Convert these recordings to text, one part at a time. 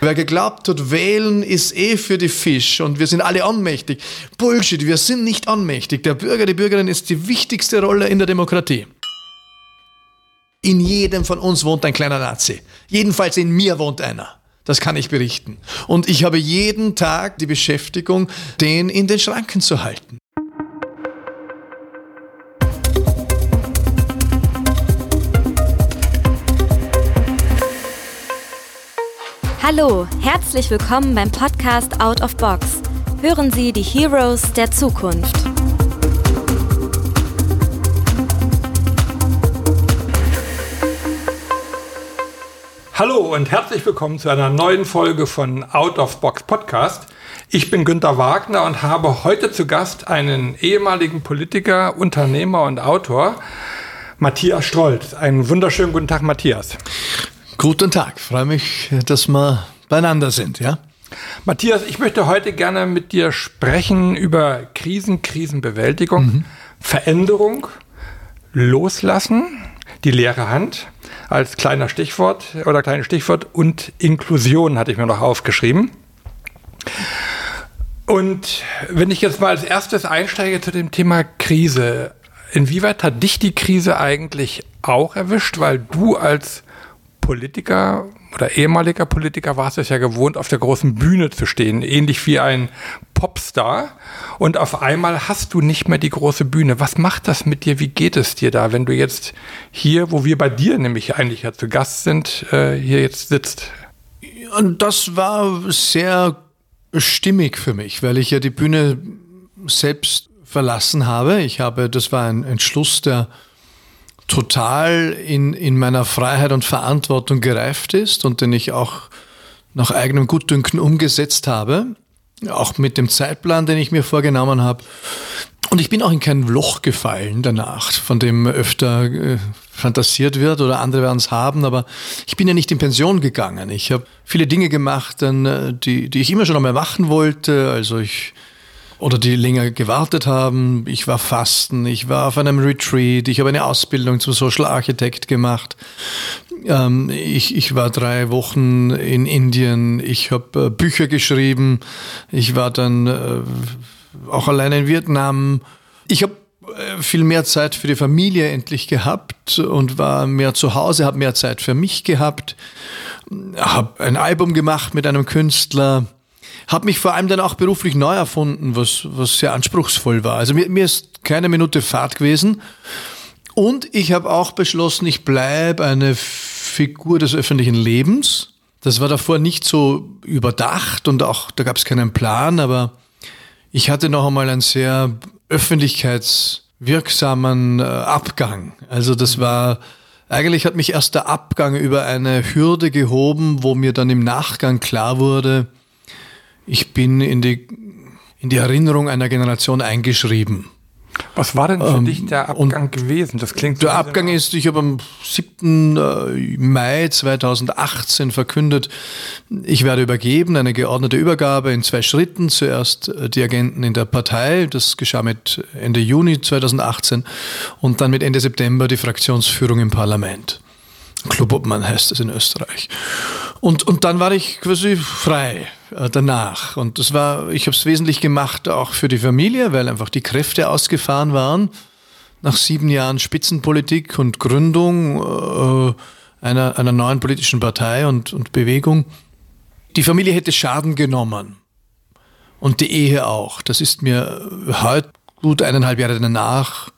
Wer geglaubt hat, wählen ist eh für die Fisch und wir sind alle ohnmächtig. Bullshit, wir sind nicht ohnmächtig. Der Bürger, die Bürgerin ist die wichtigste Rolle in der Demokratie. In jedem von uns wohnt ein kleiner Nazi. Jedenfalls in mir wohnt einer. Das kann ich berichten. Und ich habe jeden Tag die Beschäftigung, den in den Schranken zu halten. Hallo, herzlich willkommen beim Podcast Out of Box. Hören Sie die Heroes der Zukunft. Hallo und herzlich willkommen zu einer neuen Folge von Out of Box Podcast. Ich bin Günter Wagner und habe heute zu Gast einen ehemaligen Politiker, Unternehmer und Autor, Matthias Strolz. Einen wunderschönen guten Tag, Matthias. Guten Tag, freue mich, dass wir beieinander sind, ja? Matthias, ich möchte heute gerne mit dir sprechen über Krisen, Krisenbewältigung, mhm. Veränderung, Loslassen, die leere Hand als kleiner Stichwort oder kleines Stichwort und Inklusion hatte ich mir noch aufgeschrieben. Und wenn ich jetzt mal als erstes einsteige zu dem Thema Krise, inwieweit hat dich die Krise eigentlich auch erwischt, weil du als Politiker oder ehemaliger Politiker warst es ja gewohnt, auf der großen Bühne zu stehen, ähnlich wie ein Popstar. Und auf einmal hast du nicht mehr die große Bühne. Was macht das mit dir? Wie geht es dir da, wenn du jetzt hier, wo wir bei dir nämlich eigentlich ja zu Gast sind, äh, hier jetzt sitzt? Und das war sehr stimmig für mich, weil ich ja die Bühne selbst verlassen habe. Ich habe, das war ein Entschluss, der total in, in meiner Freiheit und Verantwortung gereift ist und den ich auch nach eigenem Gutdünken umgesetzt habe, auch mit dem Zeitplan, den ich mir vorgenommen habe. Und ich bin auch in kein Loch gefallen danach, von dem öfter äh, fantasiert wird oder andere werden es haben, aber ich bin ja nicht in Pension gegangen. Ich habe viele Dinge gemacht, dann, äh, die, die ich immer schon einmal machen wollte. Also ich oder die länger gewartet haben. Ich war fasten, ich war auf einem Retreat, ich habe eine Ausbildung zum Social Architect gemacht. Ähm, ich, ich war drei Wochen in Indien, ich habe äh, Bücher geschrieben, ich war dann äh, auch alleine in Vietnam. Ich habe äh, viel mehr Zeit für die Familie endlich gehabt und war mehr zu Hause, habe mehr Zeit für mich gehabt, habe ein Album gemacht mit einem Künstler, habe mich vor allem dann auch beruflich neu erfunden, was, was sehr anspruchsvoll war. Also mir, mir ist keine Minute Fahrt gewesen. Und ich habe auch beschlossen, ich bleibe eine Figur des öffentlichen Lebens. Das war davor nicht so überdacht und auch da gab es keinen Plan, aber ich hatte noch einmal einen sehr öffentlichkeitswirksamen äh, Abgang. Also das war, eigentlich hat mich erst der Abgang über eine Hürde gehoben, wo mir dann im Nachgang klar wurde, ich bin in die, in die Erinnerung einer Generation eingeschrieben. Was war denn für ähm, dich der Abgang gewesen? Das klingt Der Abgang ist, ich habe am 7. Äh, Mai 2018 verkündet, ich werde übergeben, eine geordnete Übergabe in zwei Schritten. Zuerst äh, die Agenten in der Partei, das geschah mit Ende Juni 2018 und dann mit Ende September die Fraktionsführung im Parlament. Clubobmann heißt es in Österreich. Und, und dann war ich quasi frei äh, danach. Und das war, ich habe es wesentlich gemacht auch für die Familie, weil einfach die Kräfte ausgefahren waren. Nach sieben Jahren Spitzenpolitik und Gründung äh, einer, einer neuen politischen Partei und, und Bewegung. Die Familie hätte Schaden genommen. Und die Ehe auch. Das ist mir heute, gut eineinhalb Jahre danach,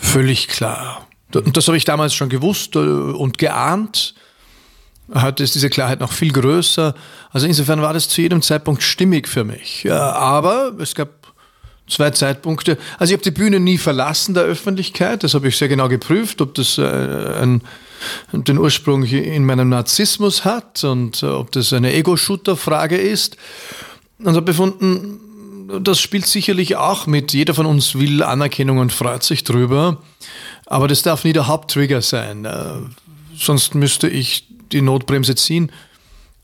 völlig klar. Und das habe ich damals schon gewusst äh, und geahnt. Heute ist diese Klarheit noch viel größer. Also insofern war das zu jedem Zeitpunkt stimmig für mich. Ja, aber es gab zwei Zeitpunkte. Also ich habe die Bühne nie verlassen der Öffentlichkeit. Das habe ich sehr genau geprüft, ob das äh, ein, den Ursprung in meinem Narzissmus hat und äh, ob das eine Ego-Shooter-Frage ist. Und habe befunden, das spielt sicherlich auch mit. Jeder von uns will Anerkennung und freut sich drüber. Aber das darf nie der Haupttrigger sein. Äh, sonst müsste ich die Notbremse ziehen.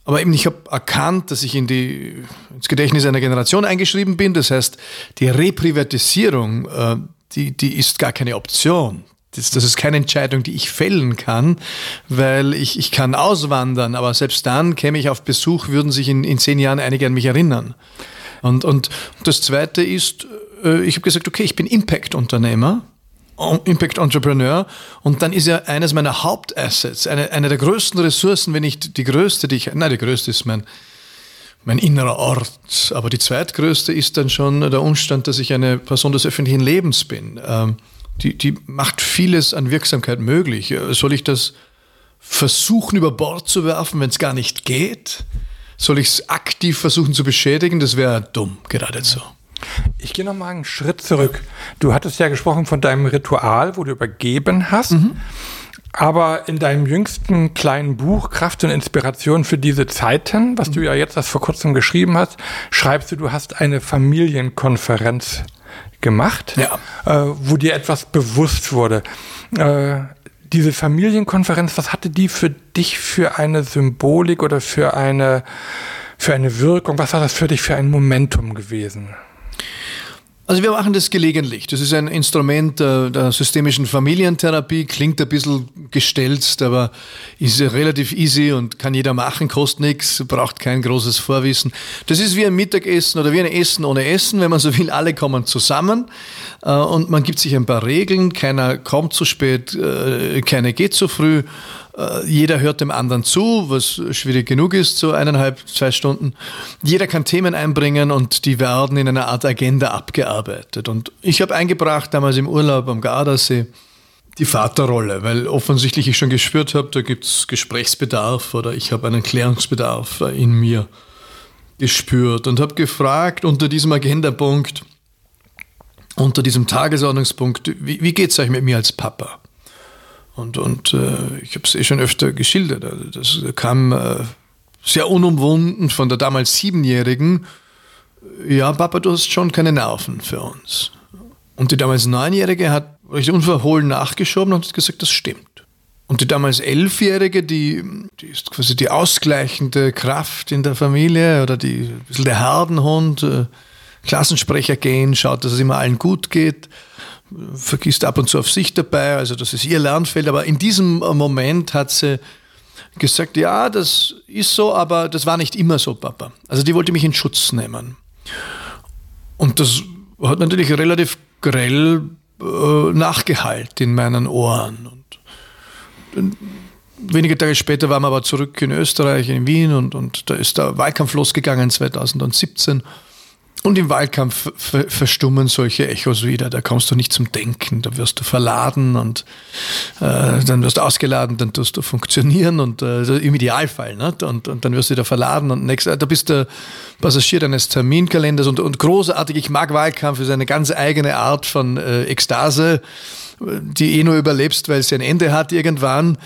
Aber eben, ich habe erkannt, dass ich in die, ins Gedächtnis einer Generation eingeschrieben bin. Das heißt, die Reprivatisierung, äh, die, die ist gar keine Option. Das, das ist keine Entscheidung, die ich fällen kann, weil ich, ich kann auswandern, aber selbst dann käme ich auf Besuch, würden sich in, in zehn Jahren einige an mich erinnern. Und, und das Zweite ist, äh, ich habe gesagt, okay, ich bin Impact-Unternehmer. Impact Entrepreneur und dann ist ja eines meiner Hauptassets, eine, eine der größten Ressourcen, wenn nicht die größte, die ich, nein, die größte ist mein, mein innerer Ort, aber die zweitgrößte ist dann schon der Umstand, dass ich eine Person des öffentlichen Lebens bin. Ähm, die, die macht vieles an Wirksamkeit möglich. Soll ich das versuchen über Bord zu werfen, wenn es gar nicht geht? Soll ich es aktiv versuchen zu beschädigen? Das wäre dumm, geradezu. Ich gehe noch mal einen Schritt zurück. Du hattest ja gesprochen von deinem Ritual, wo du übergeben hast. Mhm. Aber in deinem jüngsten kleinen Buch Kraft und Inspiration für diese Zeiten, was du ja jetzt erst vor kurzem geschrieben hast, schreibst du, du hast eine Familienkonferenz gemacht, ja. äh, wo dir etwas bewusst wurde. Äh, diese Familienkonferenz, was hatte die für dich für eine Symbolik oder für eine, für eine Wirkung? Was war das für dich für ein Momentum gewesen? Also wir machen das gelegentlich. Das ist ein Instrument der, der, systemischen Familientherapie, klingt ein bisschen gestelzt, aber ist relativ easy und kann jeder machen, kostet nichts, braucht kein großes Vorwissen. Das ist wie ein Mittagessen oder wie ein Essen ohne Essen, wenn man so will, alle kommen zusammen äh, und man gibt sich ein paar Regeln, keiner kommt zu spät, äh, keiner geht zu früh äh, jeder hört dem anderen zu, was schwierig genug ist, so eineinhalb, zwei Stunden. Jeder kann Themen einbringen und die werden in einer Art Agenda abgearbeitet. Und ich habe eingebracht, damals im Urlaub am Gardasee, die Vaterrolle, weil offensichtlich ich schon gespürt habe, da gibt es Gesprächsbedarf oder ich habe einen Klärungsbedarf in mir gespürt und habe gefragt unter diesem Agendapunkt, unter diesem Tagesordnungspunkt, wie, wie geht es euch mit mir als Papa? Und, und äh, ich habe es eh schon öfter geschildert. Also das kam äh, sehr unumwunden von der damals Siebenjährigen. Ja, Papa, du hast schon keine Nerven für uns. Und die damals Neunjährige hat recht unverhohlen nachgeschoben und hat gesagt, das stimmt. Und die damals Elfjährige, die, die ist quasi die ausgleichende Kraft in der Familie oder die, ein bisschen der Herdenhund, äh, Klassensprecher gehen, schaut, dass es immer allen gut geht vergisst ab und zu auf sich dabei, also das ist ihr Lernfeld, aber in diesem Moment hat sie gesagt, ja, das ist so, aber das war nicht immer so, Papa. Also die wollte mich in Schutz nehmen. Und das hat natürlich relativ grell äh, nachgeheilt in meinen Ohren. Und wenige Tage später waren wir aber zurück in Österreich, in Wien, und, und da ist der Wahlkampf losgegangen 2017. Und im Wahlkampf verstummen solche Echos wieder. Da kommst du nicht zum Denken. Da wirst du verladen und äh, dann wirst du ausgeladen, dann tust du funktionieren und äh, im Idealfall. Ne? Und, und dann wirst du wieder verladen und nächst, da bist du Passagier deines Terminkalenders und, und großartig. Ich mag Wahlkampf, ist eine ganz eigene Art von äh, Ekstase, die eh nur überlebst, weil sie ein Ende hat irgendwann.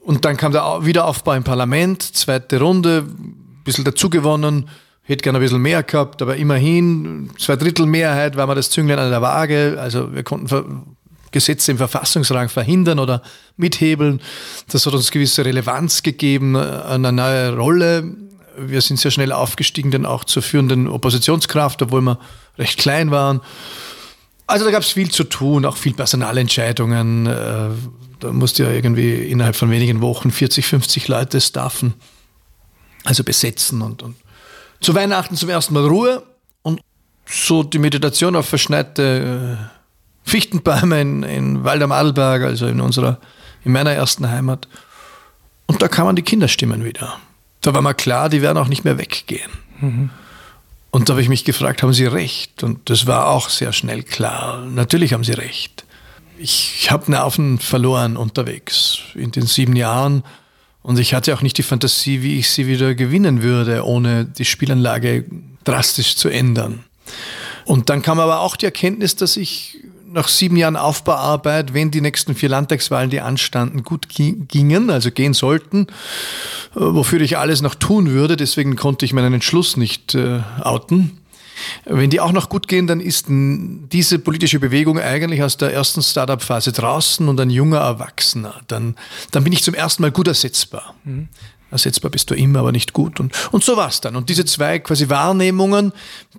Und dann kam der Wiederaufbau im Parlament, zweite Runde, ein bisschen dazugewonnen hätte gerne ein bisschen mehr gehabt, aber immerhin, zwei Drittel Mehrheit war mir das Zünglein an der Waage. Also wir konnten Gesetze im Verfassungsrang verhindern oder mithebeln. Das hat uns gewisse Relevanz gegeben, eine neue Rolle. Wir sind sehr schnell aufgestiegen, dann auch zur führenden Oppositionskraft, obwohl wir recht klein waren. Also da gab es viel zu tun, auch viel Personalentscheidungen. Äh, da musste ja irgendwie innerhalb von wenigen Wochen 40, 50 Leute staffen, also besetzen und, und zu Weihnachten zum ersten Mal Ruhe und so die Meditation auf verschneite äh, Fichtenbäume in, in Wald am Adelberg, also in unserer, in meiner ersten Heimat. Und da kamen die Kinderstimmen wieder. Da war mir klar, die werden auch nicht mehr weggehen. Mhm. Und da habe ich mich gefragt, haben sie recht? Und das war auch sehr schnell klar. Natürlich haben sie recht. Ich, ich habe Nerven verloren unterwegs in den sieben Jahren und ich hatte auch nicht die Fantasie, wie ich sie wieder gewinnen würde, ohne die Spielanlage drastisch zu ändern. Und dann kam aber auch die Erkenntnis, dass ich nach sieben Jahren Aufbauarbeit, wenn die nächsten vier Landtagswahlen, die anstanden, gut gingen, also gehen sollten, äh, wofür ich alles noch tun würde, deswegen konnte ich meinen Entschluss nicht äh, outen, wenn die auch noch gut gehen, dann ist diese politische Bewegung eigentlich aus der ersten Startup-Phase draußen und ein junger Erwachsener. Dann, dann bin ich zum ersten Mal gut ersetzbar. Mhm. Ersetzbar bist du immer, aber nicht gut. Und, und so war es dann. Und diese zwei quasi Wahrnehmungen,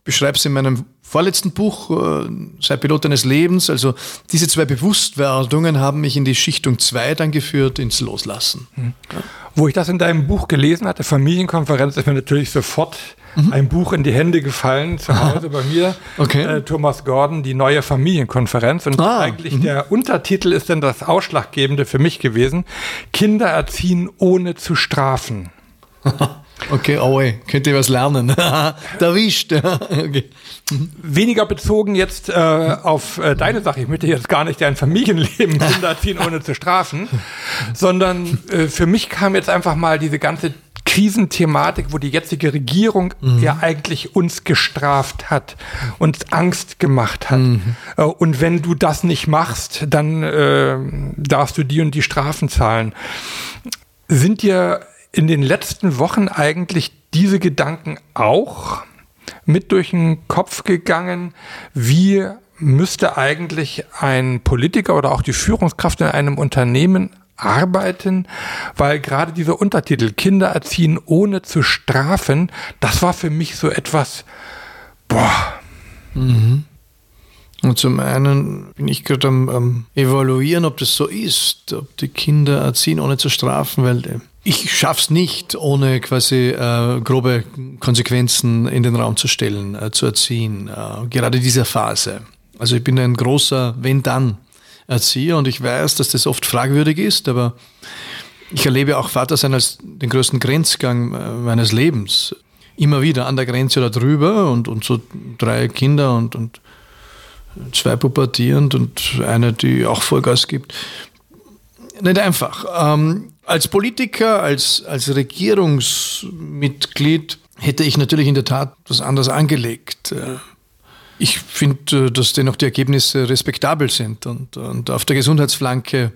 beschreib's in meinem vorletzten Buch, äh, Sei Pilot deines Lebens. Also diese zwei Bewusstwerdungen haben mich in die Schichtung 2 dann geführt, ins Loslassen. Mhm. Ja. Wo ich das in deinem Buch gelesen hatte, Familienkonferenz, ist mir natürlich sofort mhm. ein Buch in die Hände gefallen, zu Hause bei mir. Okay. Äh, Thomas Gordon, die neue Familienkonferenz. Und ah, eigentlich mhm. der Untertitel ist dann das Ausschlaggebende für mich gewesen. Kinder erziehen ohne zu strafen. Okay, oh ey, könnt ihr was lernen. da wischt. okay. Weniger bezogen jetzt äh, auf äh, deine Sache. Ich möchte jetzt gar nicht dein Familienleben Kinder erziehen, ohne zu strafen, sondern äh, für mich kam jetzt einfach mal diese ganze Krisenthematik, wo die jetzige Regierung mhm. ja eigentlich uns gestraft hat, uns Angst gemacht hat. Mhm. Äh, und wenn du das nicht machst, dann äh, darfst du die und die Strafen zahlen. Sind dir in den letzten Wochen eigentlich diese Gedanken auch mit durch den Kopf gegangen? Wie müsste eigentlich ein Politiker oder auch die Führungskraft in einem Unternehmen arbeiten, weil gerade dieser Untertitel Kinder erziehen ohne zu strafen, das war für mich so etwas, boah. Mhm. Und zum einen bin ich gerade am, am, evaluieren, ob das so ist, ob die Kinder erziehen ohne zu strafen, weil äh, ich schaff's nicht, ohne quasi äh, grobe Konsequenzen in den Raum zu stellen, äh, zu erziehen. Äh, gerade diese Phase. Also ich bin ein großer Wenn-Dann Erzieher und ich weiß, dass das oft fragwürdig ist, aber ich erlebe auch Vatersein als den größten Grenzgang äh, meines Lebens. Immer wieder an der Grenze oder drüber und, und so drei Kinder und, und zwei pubertierend und eine, die auch Vollgas gibt. Nicht einfach. Ähm, als Politiker, als, als Regierungsmitglied hätte ich natürlich in der Tat was anderes angelegt. Äh, ich finde, äh, dass dennoch die Ergebnisse respektabel sind und, und auf der Gesundheitsflanke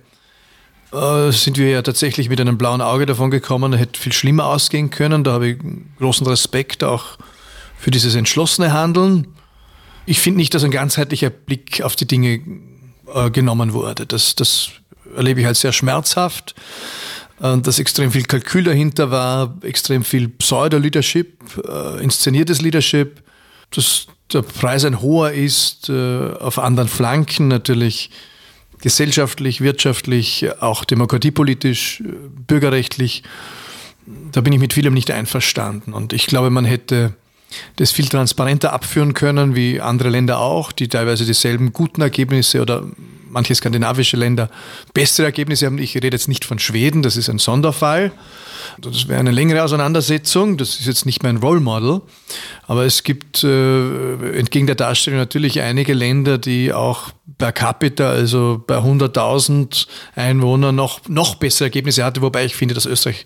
äh, sind wir ja tatsächlich mit einem blauen Auge davon gekommen, hätte viel schlimmer ausgehen können. Da habe ich großen Respekt auch für dieses entschlossene Handeln ich finde nicht, dass ein ganzheitlicher Blick auf die Dinge äh, genommen wurde. Das, das erlebe ich als sehr schmerzhaft. Äh, dass extrem viel Kalkül dahinter war, extrem viel Pseudo-Leadership, äh, inszeniertes Leadership, dass der Preis ein hoher ist, äh, auf anderen Flanken natürlich gesellschaftlich, wirtschaftlich, auch demokratiepolitisch, äh, bürgerrechtlich. Da bin ich mit vielem nicht einverstanden. Und ich glaube, man hätte das viel transparenter abführen können, wie andere Länder auch, die teilweise dieselben guten Ergebnisse oder manche skandinavische Länder bessere Ergebnisse haben. Ich rede jetzt nicht von Schweden, das ist ein Sonderfall. Das wäre eine längere Auseinandersetzung. Das ist jetzt nicht mein Role Model. Aber es gibt äh, entgegen der Darstellung natürlich einige Länder, die auch per capita, also bei 100.000 Einwohnern, noch, noch bessere Ergebnisse hatte. Wobei ich finde, dass Österreich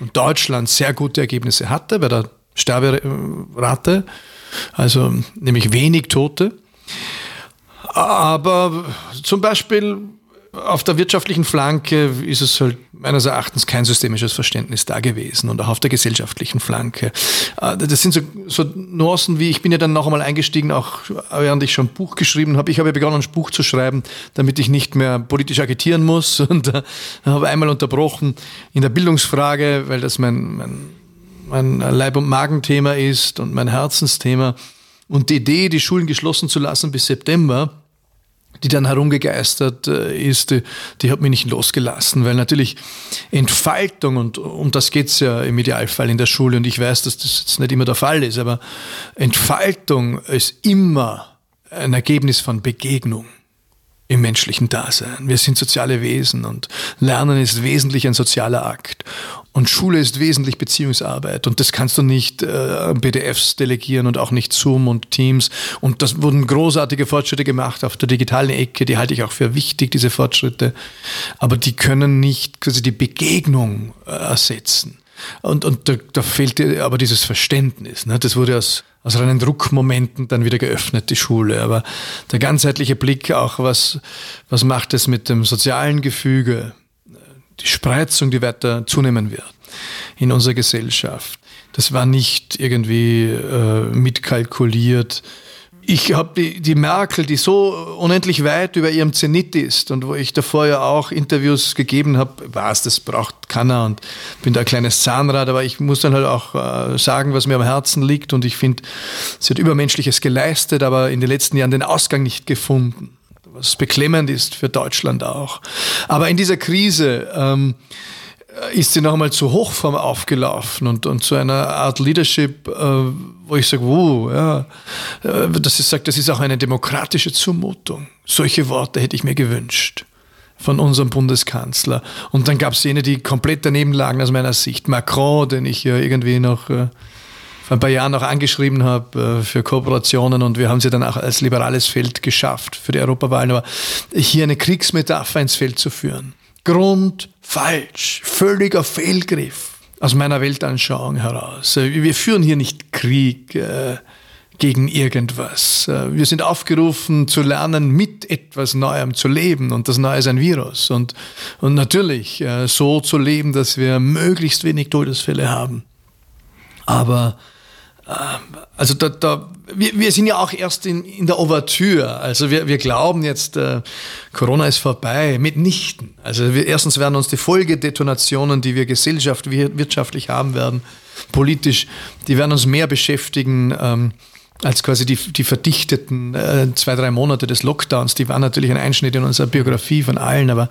und Deutschland sehr gute Ergebnisse hatte bei der Sterberate, also nämlich wenig Tote. Aber zum Beispiel auf der wirtschaftlichen Flanke ist es halt meines Erachtens kein systemisches Verständnis da gewesen und auch auf der gesellschaftlichen Flanke. Äh, das sind so, so Nuancen wie, ich bin ja dann noch einmal eingestiegen, auch während ich schon ein Buch geschrieben habe. Ich habe ja begonnen, ein Buch zu schreiben, damit ich nicht mehr politisch agitieren muss und äh, habe einmal unterbrochen in der Bildungsfrage, weil das mein, mein mein Leib- und Magenthema ist und mein Herzensthema. Und die Idee, die Schulen geschlossen zu lassen bis September, die dann herumgegeistert äh, ist, die, die, hat mich nicht losgelassen, weil natürlich Entfaltung, und um das geht es ja im Idealfall in der Schule, und ich weiß, dass das jetzt nicht immer der Fall ist, aber Entfaltung ist immer ein Ergebnis von Begegnung im menschlichen Dasein. Wir sind soziale Wesen und Lernen ist wesentlich ein sozialer Akt. Und Schule ist wesentlich Beziehungsarbeit. Und das kannst du nicht äh, PDFs delegieren und auch nicht Zoom und Teams. Und das wurden großartige Fortschritte gemacht auf der digitalen Ecke. Die halte ich auch für wichtig, diese Fortschritte. Aber die können nicht quasi die Begegnung äh, ersetzen. Und, und da, da fehlt aber dieses Verständnis. Ne? Das wurde aus, aus reinen Druckmomenten dann wieder geöffnet, die Schule. Aber der ganzheitliche Blick auch, was, was macht es mit dem sozialen Gefüge, die Spreizung, die weiter zunehmen wird in unserer Gesellschaft. Das war nicht irgendwie äh, mitkalkuliert. ich habe die, die Merkel, die so unendlich weit über ihrem Zenit ist und wo ich davor ja auch Interviews gegeben habe, was, das braucht keiner und bin da ein kleines Zahnrad, aber ich muss dann halt auch äh, sagen, was mir am Herzen liegt und ich finde, sie hat Übermenschliches geleistet, aber in den letzten Jahren den Ausgang nicht gefunden, was beklemmend ist für Deutschland auch. Aber in dieser Krise ähm, ist sie noch einmal zur Hochform aufgelaufen und, und zu einer Art Leadership, äh, wo ich sage, wow, ja, äh, dass sie sagt, das ist auch eine demokratische Zumutung. Solche Worte hätte ich mir gewünscht von unserem Bundeskanzler. Und dann gab es jene, die komplett daneben lagen aus meiner Sicht. Macron, den ich ja irgendwie noch äh, ein paar Jahren noch angeschrieben habe äh, für Kooperationen und wir haben sie dann auch als liberales Feld geschafft für die Europawahlen. Aber hier eine Kriegsmetapher ins Feld zu führen grundfalsch, völliger Fehlgriff aus meiner Weltanschauung heraus. Wir führen hier nicht Krieg äh, gegen irgendwas. Äh, wir sind aufgerufen zu lernen, mit etwas Neuem zu leben und das Neue ist ein Virus. Und, und natürlich äh, so zu leben, dass wir möglichst wenig Todesfälle haben. Aber also da, da, wir, wir sind ja auch erst in, in der Ouvertüre. Also wir, wir glauben jetzt, äh, Corona ist vorbei. Mitnichten. Also wir, erstens werden uns die Folgedetonationen, die wir Gesellschaft, wirtschaftlich haben werden, politisch, die werden uns mehr beschäftigen. Ähm, als quasi die, die verdichteten äh, zwei, drei Monate des Lockdowns. Die waren natürlich ein Einschnitt in unserer Biografie von allen, aber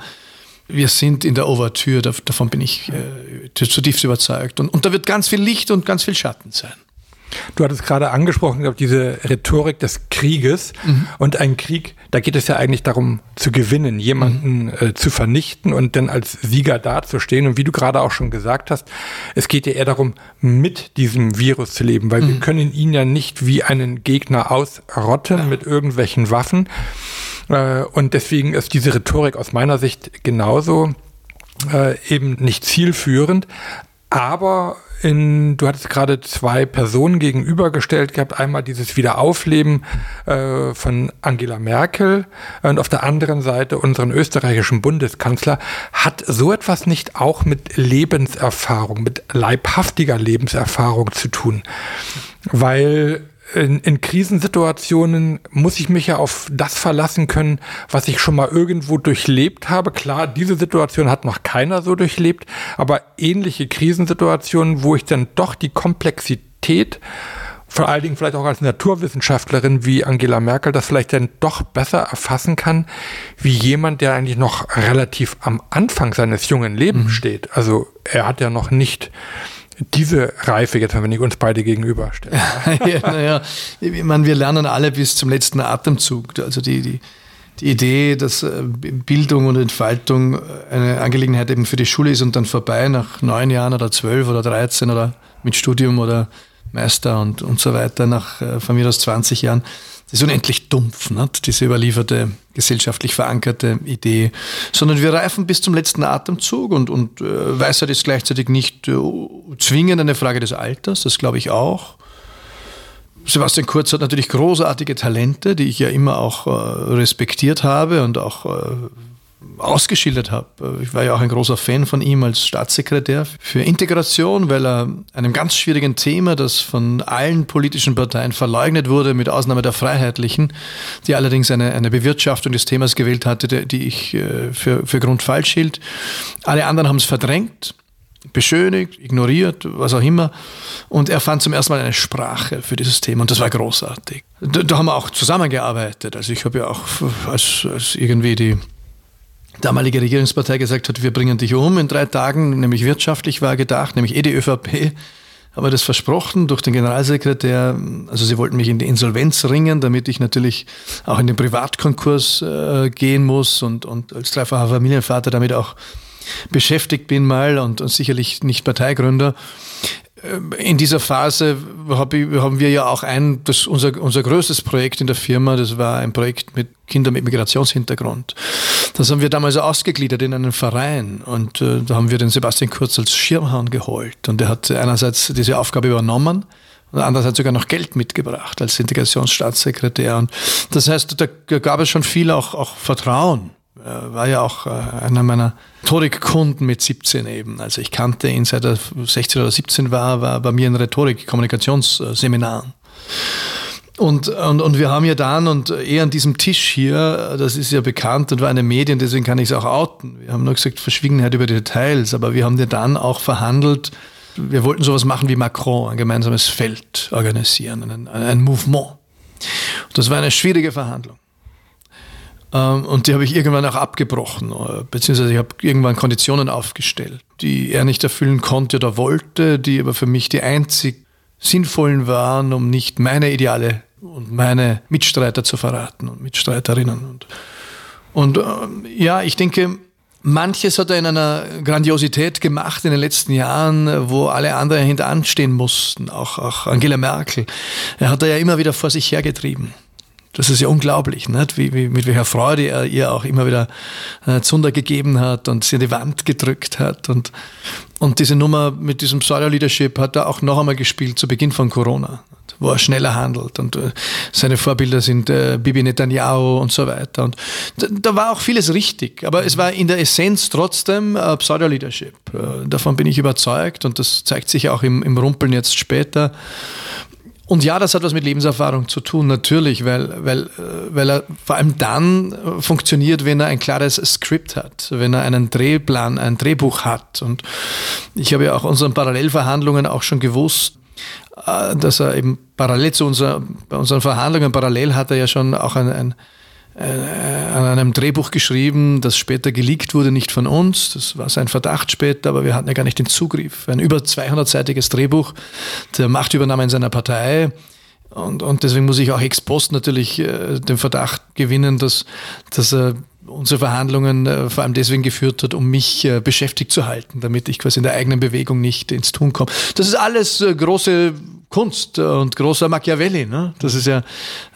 wir sind in der Ouvertüre, davon bin ich äh, zutiefst überzeugt. Und, und da wird ganz viel Licht und ganz viel Schatten sein. Du hattest gerade angesprochen, glaube diese Rhetorik des Krieges mhm. und ein Krieg, da geht es ja eigentlich darum zu gewinnen, jemanden mhm. äh, zu vernichten und dann als Sieger dazustehen. Und wie du gerade auch schon gesagt hast, es geht ja eher darum, mit diesem Virus zu leben, weil mhm. wir können ihn ja nicht wie einen Gegner ausrotten ja. mit irgendwelchen Waffen. Äh, und deswegen ist diese Rhetorik aus meiner Sicht genauso äh, eben nicht zielführend. Aber in, du hattest gerade zwei Personen gegenübergestellt gehabt. Einmal dieses Wiederaufleben äh, von Angela Merkel und auf der anderen Seite unseren österreichischen Bundeskanzler. Hat so etwas nicht auch mit Lebenserfahrung, mit leibhaftiger Lebenserfahrung zu tun? Weil in, in Krisensituationen muss ich mich ja auf das verlassen können, was ich schon mal irgendwo durchlebt habe. Klar, diese Situation hat noch keiner so durchlebt, aber ähnliche Krisensituationen, wo ich dann doch die Komplexität vor allen Dingen vielleicht auch als Naturwissenschaftlerin wie Angela Merkel das vielleicht dann doch besser erfassen kann, wie jemand, der eigentlich noch relativ am Anfang seines jungen Lebens mhm. steht. Also er hat ja noch nicht diese Reife jetzt, wenn ich uns beide gegenüberstelle? ja, naja, ich meine, wir lernen alle bis zum letzten Atemzug. Also die, die, die Idee, dass äh, Bildung und Entfaltung eine Angelegenheit eben für die Schule ist und dann vorbei nach neun Jahren oder zwölf oder dreizehn oder mit Studium oder Meister und, und so weiter nach äh, von mir aus 20 Jahren. Das ist unendlich dumpf, nicht? diese überlieferte, gesellschaftlich verankerte Idee. Sondern wir reifen bis zum letzten Atemzug und, und äh, Weisheit ist gleichzeitig nicht äh, zwingend eine Frage des Alters, das glaube ich auch. Sebastian Kurz hat natürlich großartige Talente, die ich ja immer auch äh, respektiert habe und auch äh, ausgeschildert habe. Ich war ja auch ein großer Fan von ihm als Staatssekretär für Integration, weil er einem ganz schwierigen Thema, das von allen politischen Parteien verleugnet wurde, mit Ausnahme der Freiheitlichen, die allerdings eine, eine Bewirtschaftung des Themas gewählt hatte, die ich äh, für, für grundfalsch hielt. Alle anderen haben es verdrängt beschönigt, ignoriert, was auch immer. Und er fand zum ersten Mal eine Sprache für dieses Thema und das war großartig. Da, da haben wir auch zusammengearbeitet. Also ich habe ja auch als, als irgendwie die damalige Regierungspartei gesagt hat, wir bringen dich um in drei Tagen, nämlich wirtschaftlich war gedacht, nämlich eh die ÖVP, aber das versprochen durch den Generalsekretär. Also sie wollten mich in die Insolvenz ringen, damit ich natürlich auch in den Privatkonkurs äh, gehen muss und, und als dreifacher Familienvater damit auch beschäftigt bin mal und, und sicherlich nicht Parteigründer. Ähm, in dieser Phase haben wir ja auch ein, das unser, unser größtes Projekt in der Firma, das war ein Projekt mit Kindern mit Migrationshintergrund. Das haben wir damals ausgegliedert in einen Verein und äh, da haben wir den Sebastian Kurz als Schirmhahn geholt und er hat einerseits diese Aufgabe übernommen und andererseits sogar noch Geld mitgebracht als Integrationsstaatssekretär. Und das heißt, da gab es schon viel auch, auch Vertrauen äh, war ja auch äh, einer meiner Rhetorikkunden mit 17 eben. Also ich kannte ihn seit er 16 oder 17 war, war bei mir ein Rhetorik-Kommunikationsseminaren. Und, und, und wir haben ja dann, und eher an diesem Tisch hier, das ist ja bekannt und war eine Medien, deswegen kann ich es auch outen. Wir haben nur gesagt, Verschwiegenheit über die Details, aber wir haben ja dann auch verhandelt, wir wollten sowas machen wie Macron, ein gemeinsames Feld organisieren, ein, ein Mouvement. Das war eine schwierige Verhandlung. Ähm, und die habe ich irgendwann auch abgebrochen, äh, beziehungsweise ich habe irgendwann Konditionen aufgestellt, die er nicht erfüllen konnte oder wollte, die aber für mich die einzig sinnvollen waren, um nicht meine Ideale und meine Mitstreiter zu verraten und Mitstreiterinnen. Und, und ähm, ja, ich denke, manches hat er in einer Grandiosität gemacht in den letzten Jahren, wo alle anderen hinteranstehen mussten, auch, auch Angela Merkel. Er hat er ja immer wieder vor sich hergetrieben. Das ist ja unglaublich, nicht? Wie, wie, mit welcher Freude er ihr auch immer wieder äh, Zunder gegeben hat und sie an die Wand gedrückt hat. Und, und diese Nummer mit diesem Pseudo-Leadership hat er auch noch einmal gespielt zu Beginn von Corona, wo er schneller handelt. Und äh, seine Vorbilder sind äh, Bibi Netanyahu und so weiter. Und da, da, war auch vieles richtig, aber es war in der Essenz trotzdem äh, Pseudo-Leadership. Äh, davon bin ich überzeugt und das zeigt sich auch im, im Rumpeln jetzt später. Und ja, das hat was mit Lebenserfahrung zu tun, natürlich, weil, weil, äh, weil er vor allem dann äh, funktioniert, wenn er ein klares Skript hat, wenn er einen Drehplan, ein Drehbuch hat. Und ich habe ja auch unseren Parallelverhandlungen auch schon gewusst, äh, dass er eben parallel zu unser, bei unseren Verhandlungen, parallel hat er ja schon auch ein, ein äh, an einem Drehbuch geschrieben, das später geleakt wurde, nicht von uns. Das war sein Verdacht später, aber wir hatten ja gar nicht den Zugriff. Ein über 200-seitiges Drehbuch der Machtübernahme in seiner Partei. Und, und deswegen muss ich auch ex post natürlich äh, den Verdacht gewinnen, dass, dass er unsere Verhandlungen äh, vor allem deswegen geführt hat, um mich äh, beschäftigt zu halten, damit ich quasi in der eigenen Bewegung nicht ins Tun komme. Das ist alles äh, große Kunst und großer Machiavelli. Ne? Das ist ja,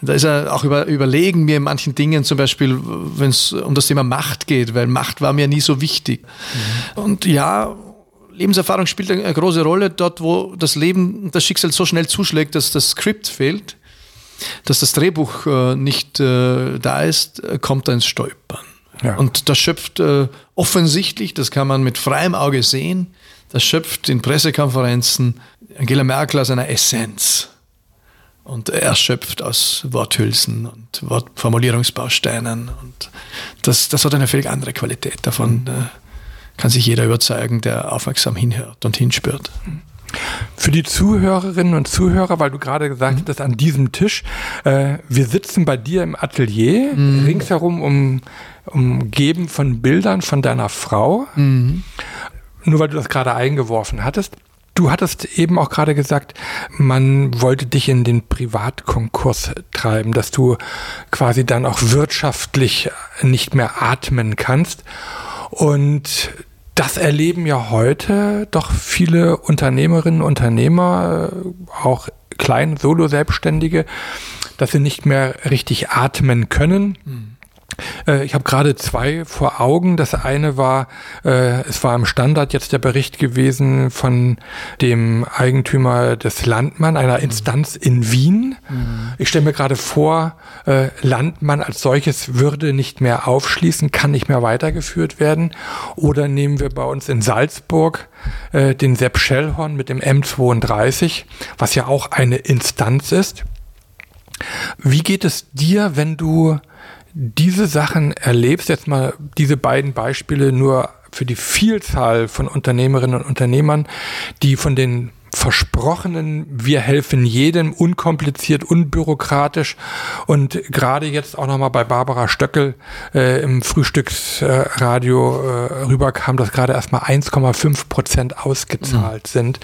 da ist er auch über, überlegen mir in manchen Dingen, zum Beispiel, wenn es um das Thema Macht geht, weil Macht war mir nie so wichtig. Mhm. Und ja, Lebenserfahrung spielt eine große Rolle dort, wo das Leben, das Schicksal so schnell zuschlägt, dass das Skript fehlt, dass das Drehbuch äh, nicht äh, da ist, äh, kommt er ins Stolpern. Ja. Und das schöpft äh, offensichtlich, das kann man mit freiem Auge sehen, das schöpft in Pressekonferenzen Angela Merkel aus einer Essenz und er schöpft aus Worthülsen und Wortformulierungsbausteinen. Und das, das hat eine völlig andere Qualität. Davon mhm. äh, kann sich jeder überzeugen, der aufmerksam hinhört und hinspürt. Für die Zuhörerinnen und Zuhörer, weil du gerade gesagt mhm. hast, an diesem Tisch, äh, wir sitzen bei dir im Atelier, mhm. ringsherum um, umgeben von Bildern von deiner Frau. Mhm. Nur weil du das gerade eingeworfen hattest. Du hattest eben auch gerade gesagt, man wollte dich in den Privatkonkurs treiben, dass du quasi dann auch wirtschaftlich nicht mehr atmen kannst. Und das erleben ja heute doch viele Unternehmerinnen und Unternehmer, auch kleine Solo-Selbstständige, dass sie nicht mehr richtig atmen können. Mhm ich habe gerade zwei vor Augen. Das eine war, äh, es war im Standard jetzt der Bericht gewesen von dem Eigentümer des Landmann, einer Instanz in Wien. Mhm. Ich stelle mir gerade vor, äh, Landmann als solches würde nicht mehr aufschließen, kann nicht mehr weitergeführt werden. Oder nehmen wir bei uns in Salzburg äh, den Sepp Schellhorn mit dem M32, was ja auch eine Instanz ist. Wie geht es dir, wenn du diese Sachen erlebst, jetzt mal diese beiden Beispiele nur für die Vielzahl von Unternehmerinnen und Unternehmern, die von den versprochenen, wir helfen jedem, unkompliziert, unbürokratisch und gerade jetzt auch nochmal bei Barbara Stöckel äh, im Frühstücksradio äh, rüberkam, dass gerade erstmal 1,5 Prozent ausgezahlt mhm. sind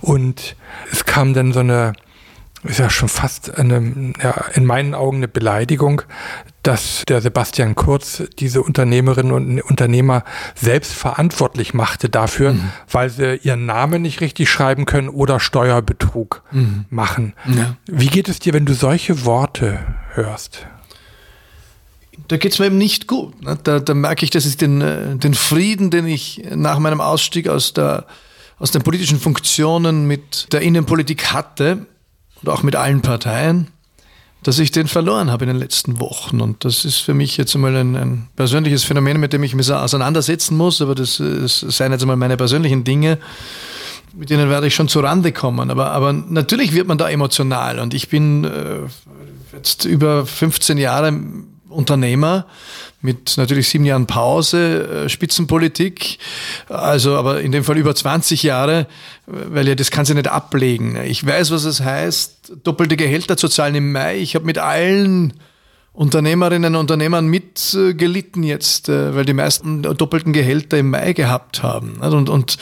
und es kam dann so eine ist ja schon fast eine, ja, in meinen Augen eine Beleidigung, dass der Sebastian Kurz diese Unternehmerinnen und Unternehmer selbst verantwortlich machte dafür, mhm. weil sie ihren Namen nicht richtig schreiben können oder Steuerbetrug mhm. machen. Ja. Wie geht es dir, wenn du solche Worte hörst? Da geht es mir eben nicht gut. Ne? Da, da, merke ich, dass ich den, äh, den Frieden, den ich nach meinem Ausstieg aus, der, aus den politischen Funktionen mit der Innenpolitik hatte, und auch mit allen Parteien, dass ich den verloren habe in den letzten Wochen. Und das ist für mich jetzt einmal ein, ein persönliches Phänomen, mit dem ich mich auseinandersetzen muss, aber das, das seien jetzt einmal meine persönlichen Dinge mit denen werde ich schon zu Rande kommen. Aber, aber natürlich wird man da emotional und ich bin, äh, jetzt über 15 Jahre Unternehmer mit natürlich sieben Jahren Pause, äh, Spitzenpolitik, also aber in dem Fall über 20 Jahre, weil ja das kann sie nicht ablegen. Ich weiß, was es heißt, doppelte Gehälter zu zahlen im Mai. Ich habe mit allen Unternehmerinnen und Unternehmern mitgelitten jetzt, äh, weil die meisten doppelten Gehälter im Mai gehabt haben. Und, und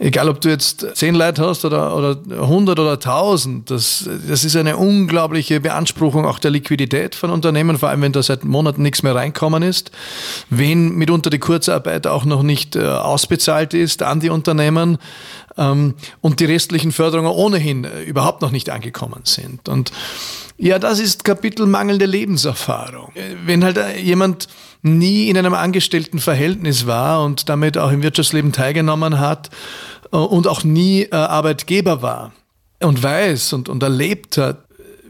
egal, ob du jetzt zehn Leute hast oder, oder 100 oder 1000, das, das ist eine unglaubliche Beanspruchung auch der Liquidität von Unternehmen, vor allem wenn da seit Monaten nichts mehr reinkommen ist. Wen mitunter die Kurzarbeit auch noch nicht äh, ausbezahlt ist an die Unternehmen und die restlichen Förderungen ohnehin äh, überhaupt noch nicht angekommen sind. Und ja, das ist Kapitel mangelnde Lebenserfahrung. Wenn halt jemand nie in einem Angestelltenverhältnis war und damit auch im Wirtschaftsleben teilgenommen hat äh, und auch nie äh, Arbeitgeber war und weiß und, und erlebt hat,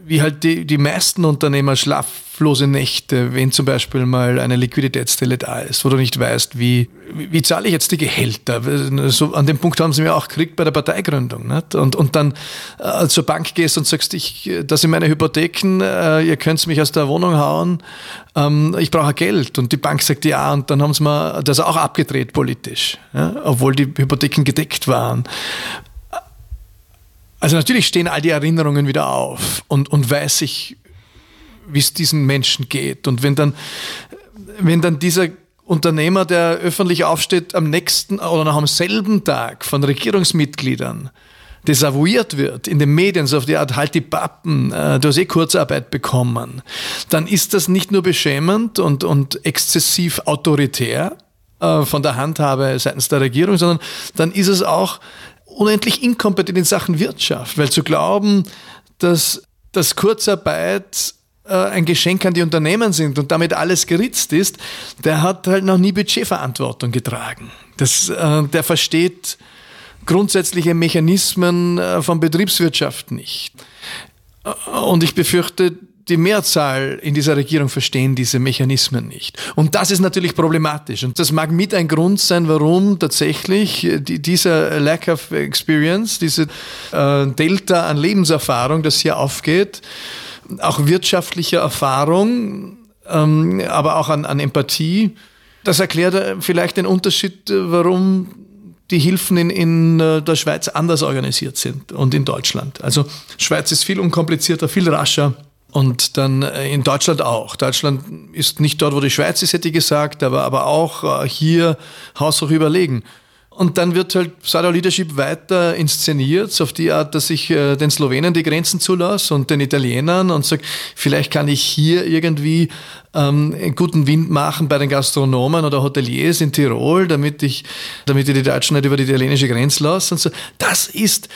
wie halt die, die meisten Unternehmer schlaflose Nächte, wenn zum Beispiel mal eine Liquiditätsstelle da ist, wo du nicht weißt, wie, wie, zahle ich jetzt die Gehälter? So, an dem Punkt haben sie mir auch gekriegt bei der Parteigründung. Nicht? Und, und dann äh, zur Bank gehst und sagst, ich, das sind meine Hypotheken, äh, ihr könnt mich aus der Wohnung hauen, ähm, ich brauche Geld. Und die Bank sagt ja, und dann haben sie mir das auch abgedreht politisch, ja? obwohl die Hypotheken gedeckt waren. Also natürlich stehen all die Erinnerungen wieder auf und, und weiß ich, wie es diesen Menschen geht. Und wenn dann, wenn dann dieser Unternehmer, der öffentlich aufsteht, am nächsten oder noch am selben Tag von Regierungsmitgliedern desavouiert wird in den Medien, so auf die Art, halt die Pappen, äh, du hast eh Kurzarbeit bekommen, dann ist das nicht nur beschämend und, und exzessiv autoritär äh, von der Handhabe seitens der Regierung, sondern dann ist es auch unendlich inkompetent in Sachen Wirtschaft, weil zu glauben, dass, dass Kurzarbeit äh, ein Geschenk an die Unternehmen sind und damit alles geritzt ist, der hat halt noch nie Budgetverantwortung getragen. Das, äh, der versteht grundsätzliche Mechanismen äh, von Betriebswirtschaft nicht. Und ich befürchte, die Mehrzahl in dieser Regierung verstehen diese Mechanismen nicht. Und das ist natürlich problematisch. Und das mag mit ein Grund sein, warum tatsächlich die, dieser Lack of Experience, diese äh, Delta an Lebenserfahrung, das hier aufgeht, auch wirtschaftliche Erfahrung, ähm, aber auch an, an Empathie, das erklärt äh, vielleicht den Unterschied, äh, warum die Hilfen in, in äh, der Schweiz anders organisiert sind und in Deutschland. Also Schweiz ist viel unkomplizierter, viel rascher und dann äh, in Deutschland auch. Deutschland ist nicht dort, wo die Schweiz ist, hätte ich gesagt, aber, aber auch äh, hier haushoch überlegen. Und dann wird halt Shadow Leadership weiter inszeniert, auf die Art, dass ich äh, den Slowenen die Grenzen zulasse und den Italienern und sage, vielleicht kann ich hier irgendwie ähm, einen guten Wind machen bei den Gastronomen oder Hoteliers in Tirol, damit ich, damit ich die Deutschen nicht über die italienische Grenze lasse und so. Das ist,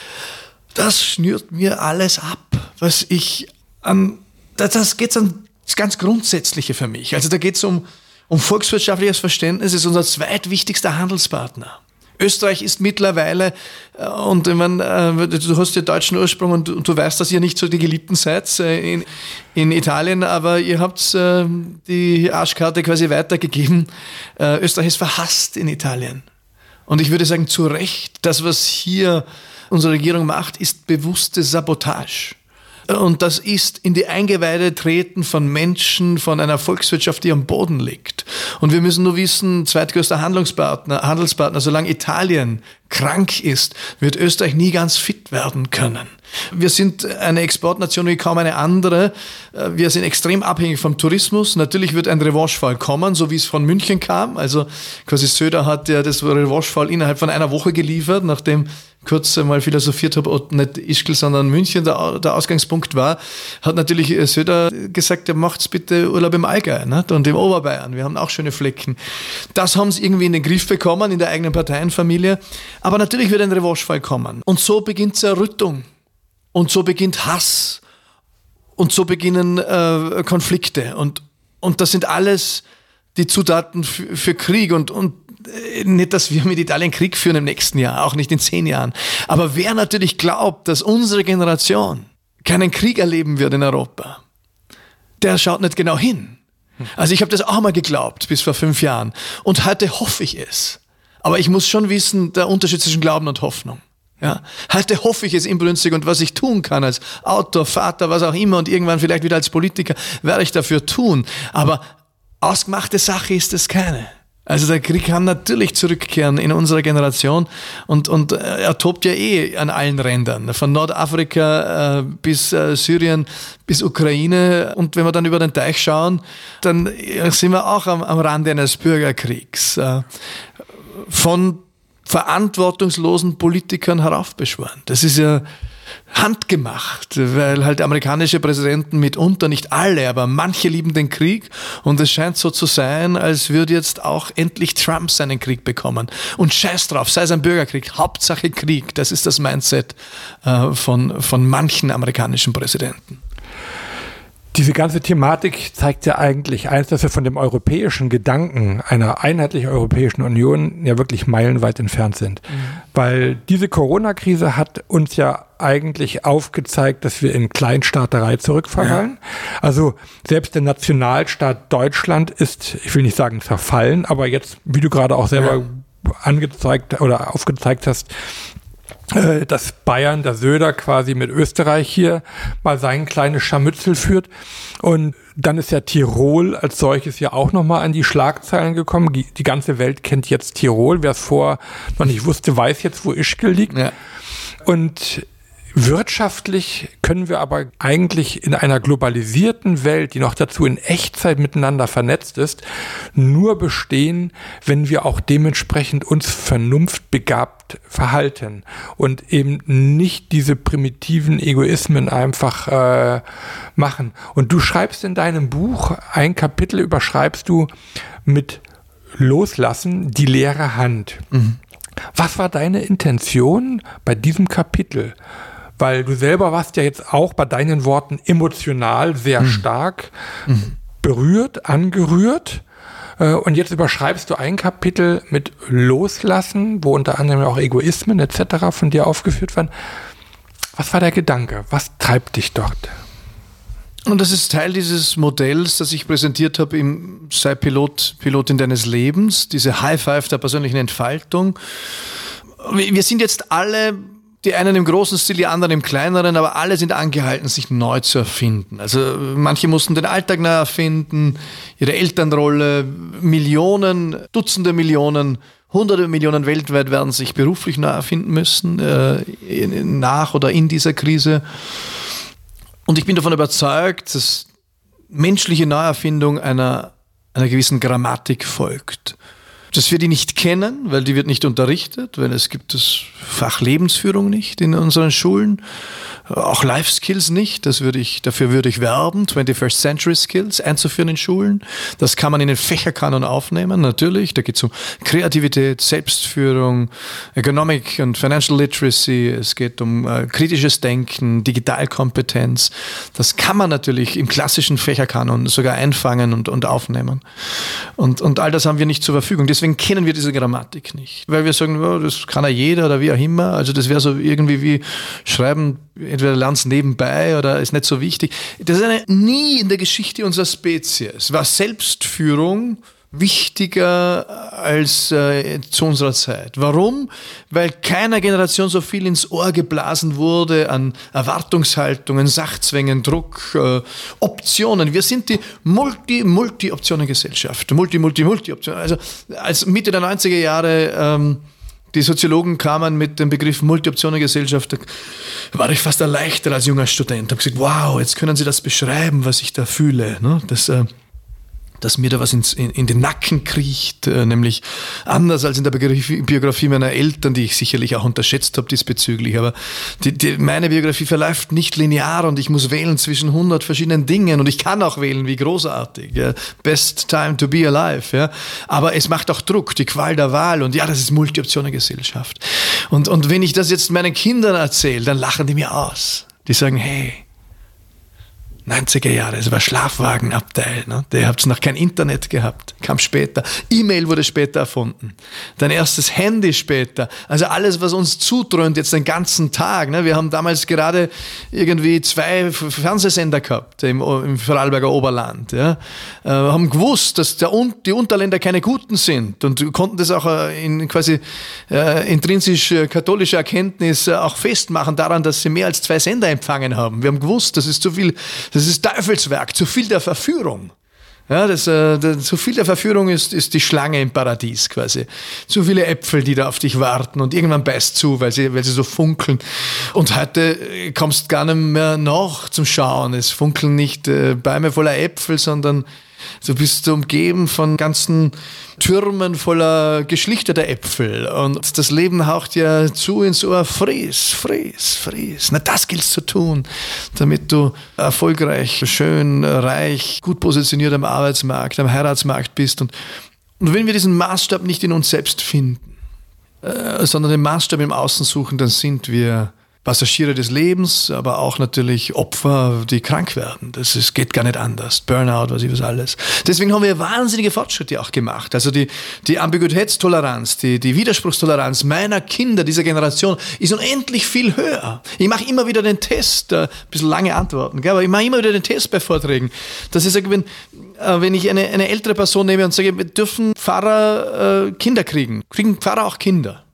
das schnürt mir alles ab, was ich an das, das geht um das ganz Grundsätzliche für mich. Also da geht es um, um volkswirtschaftliches Verständnis, ist unser zweitwichtigster Handelspartner. Österreich ist mittlerweile, äh, und ich meine, du hast ja deutschen Ursprung und, und, du weißt, dass ihr nicht so die Geliebten seid äh, in, in Italien, aber ihr habt äh, die Arschkarte quasi weitergegeben. Österreich ist verhasst in Italien. Und ich würde sagen, zu Recht, das, was hier unsere Regierung macht, ist bewusste Sabotage. Und das ist in die Eingeweide treten von Menschen, von einer Volkswirtschaft, die am Boden liegt. Und wir müssen nur wissen, zweitgrößter Handlungspartner, Handelspartner, solange Italien krank ist, wird Österreich nie ganz fit werden können. Wir sind eine Exportnation wie kaum eine andere. Wir sind extrem abhängig vom Tourismus. Natürlich wird ein Revanchefall kommen, so wie es von München kam. Also quasi Söder hat ja das Revanchefall innerhalb von einer Woche geliefert, nachdem kurz mal philosophiert habe, ob nicht Ischgl, sondern München der, der Ausgangspunkt war, hat natürlich Söder gesagt, ja, macht's bitte Urlaub im Allgäu nicht? und im Oberbayern. Wir haben auch schöne Flecken. Das haben sie irgendwie in den Griff bekommen, in der eigenen Parteienfamilie. Aber natürlich wird ein Revanchefall kommen. Und so beginnt Zerrüttung. Und so beginnt Hass. Und so beginnen äh, Konflikte. Und, und das sind alles die Zutaten für, Krieg. Und, und äh, nicht, dass wir mit Italien Krieg führen im nächsten Jahr, auch nicht in zehn Jahren. Aber wer natürlich glaubt, dass unsere Generation keinen Krieg erleben wird in Europa, der schaut nicht genau hin. Also ich habe das auch mal geglaubt bis vor fünf Jahren und heute hoffe ich es. Aber ich muss schon wissen, der Unterschied zwischen Glauben und Hoffnung. Ja, heute hoffe ich es inbrünstig und was ich tun kann als Autor, Vater, was auch immer und irgendwann vielleicht wieder als Politiker, werde ich dafür tun. Aber ausgemachte Sache ist es keine. Also der Krieg kann natürlich zurückkehren in unserer Generation und, und äh, er tobt ja eh an allen Rändern, von Nordafrika äh, bis äh, Syrien bis Ukraine. Und wenn wir dann über den Teich schauen, dann äh, sind wir auch am, am Rande eines Bürgerkriegs. Äh, von verantwortungslosen Politikern heraufbeschworen. Das ist ja handgemacht, weil halt amerikanische Präsidenten mitunter, nicht alle, aber manche lieben den Krieg und es scheint so zu sein, als würde jetzt auch endlich Trump seinen Krieg bekommen. Und scheiß drauf, sei es ein Bürgerkrieg, Hauptsache Krieg, das ist das Mindset äh, von, von manchen amerikanischen Präsidenten. Diese ganze Thematik zeigt ja eigentlich eins, dass wir von dem europäischen Gedanken einer einheitlichen Europäischen Union ja wirklich meilenweit entfernt sind. Mhm. Weil diese Corona-Krise hat uns ja eigentlich aufgezeigt, dass wir in Kleinstaaterei zurückfallen. Ja. Also selbst der Nationalstaat Deutschland ist, ich will nicht sagen zerfallen, aber jetzt, wie du gerade auch selber ja. angezeigt oder aufgezeigt hast, dass Bayern, der Söder quasi mit Österreich hier mal sein kleines Scharmützel führt. Und dann ist ja Tirol als solches ja auch nochmal an die Schlagzeilen gekommen. Die ganze Welt kennt jetzt Tirol. Wer es vorher noch nicht wusste, weiß jetzt, wo Ischgl liegt. Ja. Und Wirtschaftlich können wir aber eigentlich in einer globalisierten Welt, die noch dazu in Echtzeit miteinander vernetzt ist, nur bestehen, wenn wir auch dementsprechend uns vernunftbegabt verhalten und eben nicht diese primitiven Egoismen einfach äh, machen. Und du schreibst in deinem Buch, ein Kapitel überschreibst du mit Loslassen die leere Hand. Mhm. Was war deine Intention bei diesem Kapitel? Weil du selber warst ja jetzt auch bei deinen Worten emotional sehr mhm. stark mhm. berührt, angerührt. Äh, und jetzt überschreibst du ein Kapitel mit Loslassen, wo unter anderem auch Egoismen etc. von dir aufgeführt werden. Was war der Gedanke? Was treibt dich dort? Und das ist Teil dieses Modells, das ich präsentiert habe im Sei Pilot, Pilotin deines Lebens, diese High Five der persönlichen Entfaltung. Wir sind jetzt alle die einen im großen Stil, die anderen im kleineren, aber alle sind angehalten, sich neu zu erfinden. Also manche mussten den Alltag neu erfinden, ihre Elternrolle, Millionen, Dutzende Millionen, hunderte Millionen weltweit werden sich beruflich neu erfinden müssen, äh, nach oder in dieser Krise. Und ich bin davon überzeugt, dass menschliche Neuerfindung einer, einer gewissen Grammatik folgt dass wir die nicht kennen, weil die wird nicht unterrichtet, weil es gibt das Fach Lebensführung nicht in unseren Schulen auch Life Skills nicht. Das würde ich, dafür würde ich werben, 21st Century Skills einzuführen in Schulen. Das kann man in den Fächerkanon aufnehmen, natürlich. Da geht es um Kreativität, Selbstführung, Economic und Financial Literacy. Es geht um äh, kritisches Denken, Digitalkompetenz. Das kann man natürlich im klassischen Fächerkanon sogar einfangen und, und aufnehmen. Und, und all das haben wir nicht zur Verfügung. Deswegen kennen wir diese Grammatik nicht. Weil wir sagen, oh, das kann ja jeder oder wie auch immer. Also das wäre so irgendwie wie schreiben entweder lernst nebenbei oder ist nicht so wichtig. Das ist eine, nie in der Geschichte unserer Spezies war Selbstführung wichtiger als äh, zu unserer Zeit. Warum? Weil keiner Generation so viel ins Ohr geblasen wurde an Erwartungshaltungen, Sachzwängen, Druck, äh, Optionen. Wir sind die Multi-Multi-Optionen-Gesellschaft. Multi, Multi, Multi-Optionen. Also als Mitte der 90er Jahre ähm, die Soziologen kamen mit dem Begriff Multi-Optionen-Gesellschaft, war ich fast erleichtert als junger Student. Habe gesagt, wow, jetzt können Sie das beschreiben, was ich da fühle. Ne? Das, äh, dass mir da was ins, in, in den Nacken kriecht, äh, nämlich anders als in der Biografie, meiner Eltern, die ich sicherlich auch unterschätzt habe diesbezüglich. Aber die, die, meine Biografie verläuft nicht linear und ich muss wählen zwischen 100 verschiedenen Dingen und ich kann auch wählen, wie großartig. Ja. Best time to be alive. Ja. Aber es macht auch Druck, die Qual der Wahl und ja, das ist Multi-Optionen-Gesellschaft. Und, und wenn ich das jetzt meinen Kindern erzähle, dann lachen die mir aus. Die sagen, hey, 90er Jahre, es war Schlafwagenabteil. Ne? Der habt noch kein Internet gehabt, kam später. E-Mail wurde später erfunden. Dein erstes Handy später. Also alles, was uns zutrönt jetzt den ganzen Tag. Ne? Wir haben damals gerade irgendwie zwei Fernsehsender gehabt im, im Vorarlberger Oberland. Ja? Äh, haben gewusst, dass der, die Unterländer keine Guten sind und konnten das auch äh, in quasi äh, intrinsisch äh, katholische Erkenntnis auch festmachen daran, dass sie mehr als zwei Sender empfangen haben. Wir haben gewusst, das ist zu viel das ist Teufelswerk, zu viel der Verführung. Ja, das, äh, das, zu viel der Verführung ist, ist die Schlange im Paradies quasi. Zu viele Äpfel, die da auf dich warten und irgendwann beißt zu, weil sie, weil sie so funkeln. Und heute äh, kommst gar nicht mehr nach zum Schauen. Es funkeln nicht äh, Bäume voller Äpfel, sondern Du bist umgeben von ganzen Türmen voller geschlichteter Äpfel. Und das Leben haucht ja zu ins Ohr, fries, fries, fries. Na, das gilt zu tun, damit du erfolgreich, schön, reich, gut positioniert am Arbeitsmarkt, am Heiratsmarkt bist. Und, und wenn wir diesen Maßstab nicht in uns selbst finden, äh, sondern den Maßstab im Außen suchen, dann sind wir Passagiere des Lebens, aber auch natürlich Opfer, die krank werden. Das ist, geht gar nicht anders. Burnout, was ich was alles. Deswegen haben wir wahnsinnige Fortschritte auch gemacht. Also die, die Ambiguitätstoleranz, die, die Widerspruchstoleranz meiner Kinder dieser Generation ist unendlich viel höher. Ich mache immer wieder den Test, äh, ein bisschen lange Antworten, gell, aber ich mache immer wieder den Test bei Vorträgen, dass ich sage, wenn, äh, wenn ich eine, eine ältere Person nehme und sage, wir dürfen Pfarrer äh, Kinder kriegen, kriegen Pfarrer auch Kinder.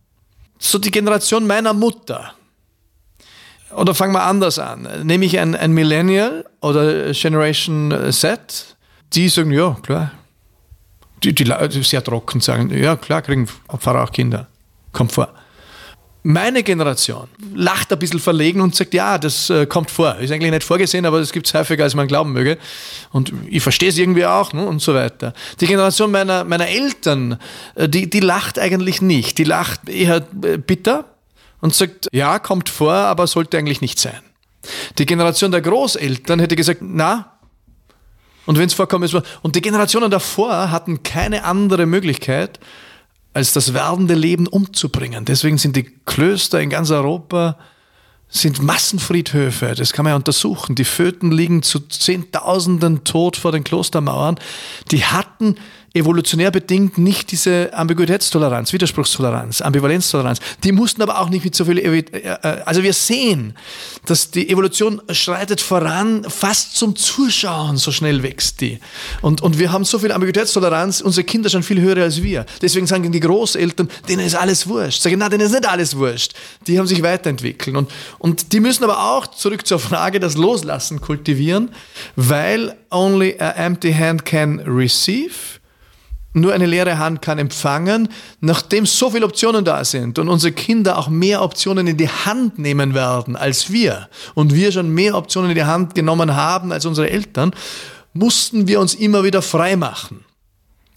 So die Generation meiner Mutter oder fangen wir anders an. Nehme ich ein, ein Millennial oder Generation Z, die sagen, ja, klar. Die, die, die sehr trocken sagen, ja, klar, kriegen Pfarrer auch Kinder. Kommt vor. Meine Generation lacht ein bisschen verlegen und sagt, ja, das äh, kommt vor. Ist eigentlich nicht vorgesehen, aber das gibt es häufiger, als man glauben möge. Und ich verstehe es irgendwie auch ne, und so weiter. Die Generation meiner, meiner Eltern, äh, die, die lacht eigentlich nicht. Die lacht eher äh, bitter und sagt, ja, kommt vor, aber sollte eigentlich nicht sein. Die Generation der Großeltern hätte gesagt, na, und wenn es vorkommt, ist Und die Generationen davor hatten keine andere Möglichkeit, als das werdende Leben umzubringen. Deswegen sind die Klöster in ganz Europa sind Massenfriedhöfe, das kann man ja untersuchen. Die Föten liegen zu Zehntausenden tot vor den Klostermauern. Die hatten evolutionär bedingt nicht diese Ambiguitätstoleranz, Widerspruchstoleranz, Ambivalenztoleranz. Die mussten aber auch nicht mit so viel. Äh, äh, also wir sehen, dass die Evolution schreitet voran, fast zum Zuschauen, so schnell wächst die. Und, und wir haben so viel Ambiguitätstoleranz, unsere Kinder schon viel höher als wir. Deswegen sagen die Großeltern, denen ist alles wurscht. Sagen, nein, denen ist nicht alles wurscht. Die haben sich weiterentwickelt. Und, und die müssen aber auch zurück zur Frage, das Loslassen kultivieren, weil only a empty hand can receive nur eine leere Hand kann empfangen, nachdem so viele Optionen da sind und unsere Kinder auch mehr Optionen in die Hand nehmen werden als wir und wir schon mehr Optionen in die Hand genommen haben als unsere Eltern, mussten wir uns immer wieder frei machen.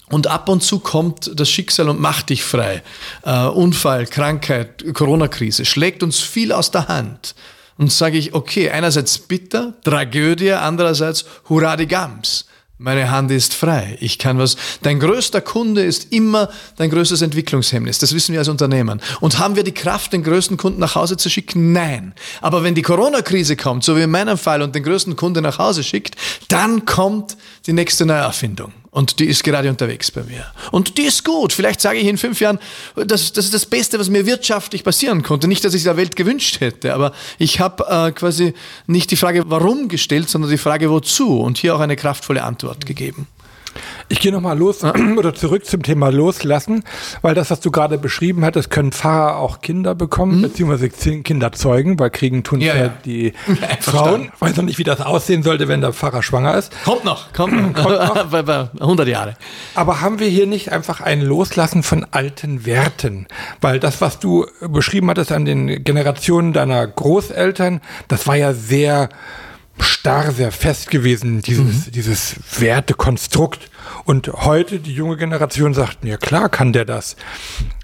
Und ab und zu kommt das Schicksal und macht dich frei. Uh, Unfall, Krankheit, Corona-Krise schlägt uns viel aus der Hand. Und sage ich, okay, einerseits bitter, Tragödie, andererseits Hurra die Gams. Meine Hand ist frei. Ich kann was. Dein größter Kunde ist immer dein größtes Entwicklungshemmnis. Das wissen wir als Unternehmen. Und haben wir die Kraft, den größten Kunden nach Hause zu schicken? Nein. Aber wenn die Corona-Krise kommt, so wie in meinem Fall, und den größten Kunde nach Hause schickt, dann kommt die nächste Neuerfindung. Und die ist gerade unterwegs bei mir. Und die ist gut. Vielleicht sage ich in fünf Jahren, das, das ist das Beste, was mir wirtschaftlich passieren konnte. Nicht, dass ich es der Welt gewünscht hätte, aber ich habe äh, quasi nicht die Frage warum gestellt, sondern die Frage wozu und hier auch eine kraftvolle Antwort gegeben. Ich gehe nochmal los oder zurück zum Thema Loslassen, weil das, was du gerade beschrieben hattest, können Pfarrer auch Kinder bekommen, mhm. beziehungsweise Kinder zeugen, weil kriegen tun ja, ja, die Frauen. Ich weiß noch nicht, wie das aussehen sollte, wenn der Pfarrer schwanger ist. Kommt noch, kommt noch. kommt noch. bei, bei 100 Jahre. Aber haben wir hier nicht einfach ein Loslassen von alten Werten? Weil das, was du beschrieben hattest an den Generationen deiner Großeltern, das war ja sehr starr, sehr fest gewesen, dieses, mhm. dieses Wertekonstrukt. Und heute die junge Generation sagt, ja klar kann der das.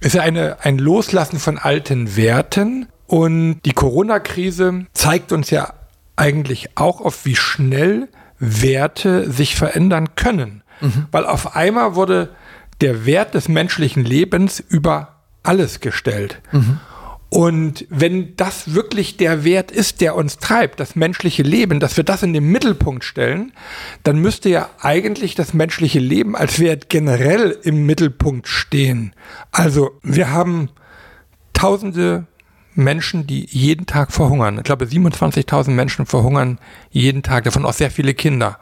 ist ja eine, ein Loslassen von alten Werten. Und die Corona-Krise zeigt uns ja eigentlich auch auf, wie schnell Werte sich verändern können. Mhm. Weil auf einmal wurde der Wert des menschlichen Lebens über alles gestellt. Mhm. Und wenn das wirklich der Wert ist, der uns treibt, das menschliche Leben, dass wir das in den Mittelpunkt stellen, dann müsste ja eigentlich das menschliche Leben als Wert generell im Mittelpunkt stehen. Also wir haben tausende Menschen, die jeden Tag verhungern. Ich glaube, 27.000 Menschen verhungern jeden Tag, davon auch sehr viele Kinder.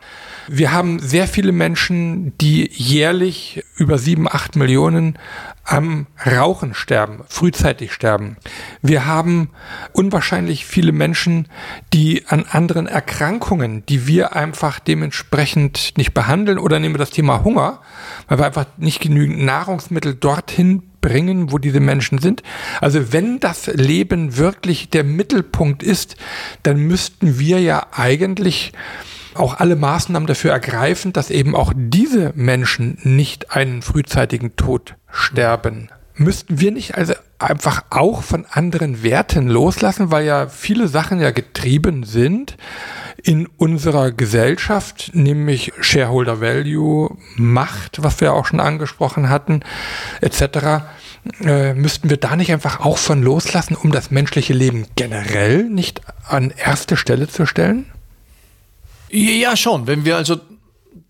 Wir haben sehr viele Menschen, die jährlich über sieben, acht Millionen am Rauchen sterben, frühzeitig sterben. Wir haben unwahrscheinlich viele Menschen, die an anderen Erkrankungen, die wir einfach dementsprechend nicht behandeln oder nehmen wir das Thema Hunger, weil wir einfach nicht genügend Nahrungsmittel dorthin bringen, wo diese Menschen sind. Also wenn das Leben wirklich der Mittelpunkt ist, dann müssten wir ja eigentlich auch alle Maßnahmen dafür ergreifen, dass eben auch diese Menschen nicht einen frühzeitigen Tod sterben. Müssten wir nicht also einfach auch von anderen Werten loslassen, weil ja viele Sachen ja getrieben sind in unserer Gesellschaft, nämlich Shareholder Value, Macht, was wir auch schon angesprochen hatten, etc. Äh, müssten wir da nicht einfach auch von loslassen, um das menschliche Leben generell nicht an erste Stelle zu stellen? Ja, schon. Wenn wir also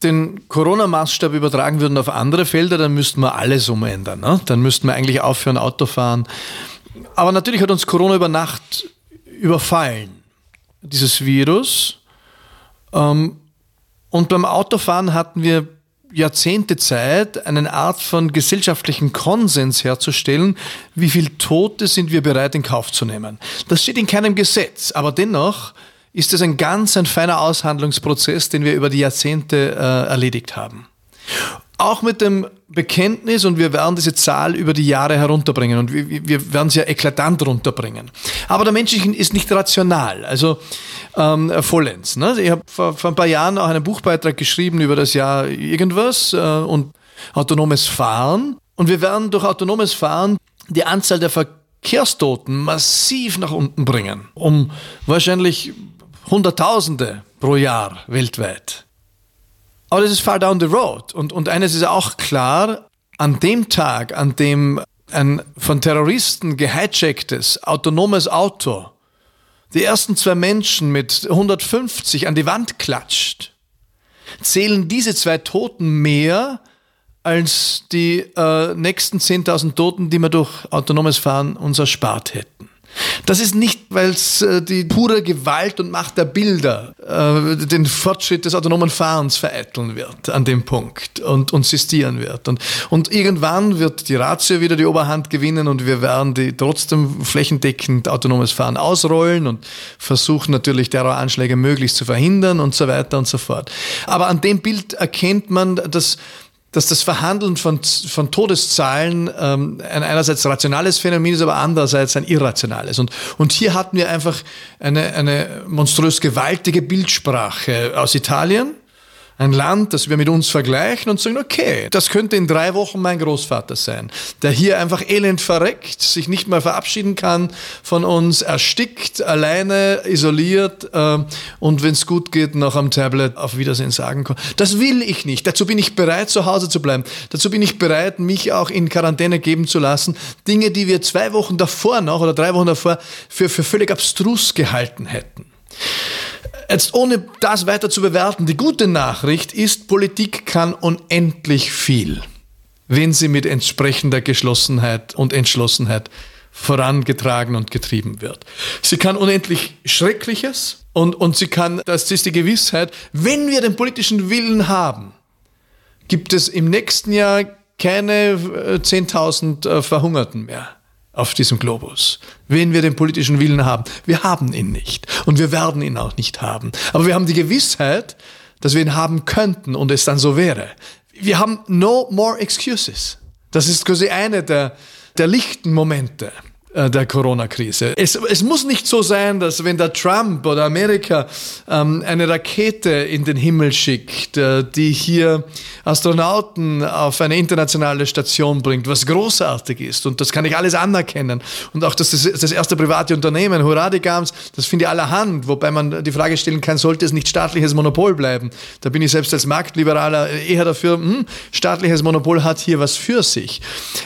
den Corona-Maßstab übertragen würden auf andere Felder, dann müssten wir alles umändern. Ne? Dann müssten wir eigentlich aufhören, Auto fahren. Aber natürlich hat uns Corona über Nacht überfallen, dieses Virus. Ähm, und beim Autofahren hatten wir Jahrzehnte Zeit, eine Art von gesellschaftlichen Konsens herzustellen, wie viele Tote sind wir bereit in Kauf zu nehmen. Das steht in keinem Gesetz, aber dennoch ist es ein ganz ein feiner Aushandlungsprozess, den wir über die Jahrzehnte äh, erledigt haben. Auch mit dem Bekenntnis, und wir werden diese Zahl über die Jahre herunterbringen, und wir, wir werden sie ja eklatant runterbringen. Aber der Mensch ist nicht rational, also ähm, vollends. Ne? Ich habe vor, vor ein paar Jahren auch einen Buchbeitrag geschrieben über das Jahr irgendwas äh, und autonomes Fahren. Und wir werden durch autonomes Fahren die Anzahl der Verkehrstoten massiv nach unten bringen, um wahrscheinlich Hunderttausende pro Jahr weltweit. Aber das ist far down the road. Und, und eines ist auch klar, an dem Tag, an dem ein von Terroristen gehijacktes autonomes Auto die ersten zwei Menschen mit 150 an die Wand klatscht, zählen diese zwei Toten mehr als die äh, nächsten 10.000 Toten, die wir durch autonomes Fahren uns erspart hätten. Das ist nicht, weil es äh, die pure Gewalt und Macht der Bilder äh, den Fortschritt des autonomen Fahrens vereiteln wird an dem Punkt und, und sistieren wird. Und, und irgendwann wird die Ratio wieder die Oberhand gewinnen und wir werden die trotzdem flächendeckend autonomes Fahren ausrollen und versuchen natürlich Terroranschläge möglichst zu verhindern und so weiter und so fort. Aber an dem Bild erkennt man, dass dass das Verhandeln von, von Todeszahlen ähm, ein einerseits rationales Phänomen ist, aber andererseits ein irrationales. Und, und hier hatten wir einfach eine, eine monströs gewaltige Bildsprache aus Italien, ein Land, das wir mit uns vergleichen und sagen, okay, das könnte in drei Wochen mein Großvater sein, der hier einfach elend verreckt, sich nicht mehr verabschieden kann von uns, erstickt, alleine, isoliert äh, und wenn es gut geht, noch am Tablet auf Wiedersehen sagen kann. Das will ich nicht. Dazu bin ich bereit, zu Hause zu bleiben. Dazu bin ich bereit, mich auch in Quarantäne geben zu lassen. Dinge, die wir zwei Wochen davor noch oder drei Wochen davor für, für völlig abstrus gehalten hätten. Jetzt ohne das weiter zu bewerten, die gute Nachricht ist, Politik kann unendlich viel, wenn sie mit entsprechender Geschlossenheit und Entschlossenheit vorangetragen und getrieben wird. Sie kann unendlich Schreckliches und, und sie kann, das ist die Gewissheit, wenn wir den politischen Willen haben, gibt es im nächsten Jahr keine 10.000 äh, äh, Verhungerten mehr auf diesem Globus, wenn wir den politischen Willen haben. Wir haben ihn nicht und wir werden ihn auch nicht haben. Aber wir haben die Gewissheit, dass wir ihn haben könnten und es dann so wäre. Wir haben no more excuses. Das ist quasi eine der, der lichten Momente. Äh, der Corona-Krise. Es, es muss nicht so sein, dass wenn der Trump oder Amerika ähm, eine Rakete in den Himmel schickt, äh, die hier Astronauten auf eine internationale Station bringt, was großartig ist und das kann ich alles anerkennen und auch das, das, das erste private Unternehmen, Hurradigams, das finde ich allerhand, wobei man die Frage stellen kann, sollte es nicht staatliches Monopol bleiben? Da bin ich selbst als Marktliberaler eher dafür, hm, staatliches Monopol hat hier was für sich.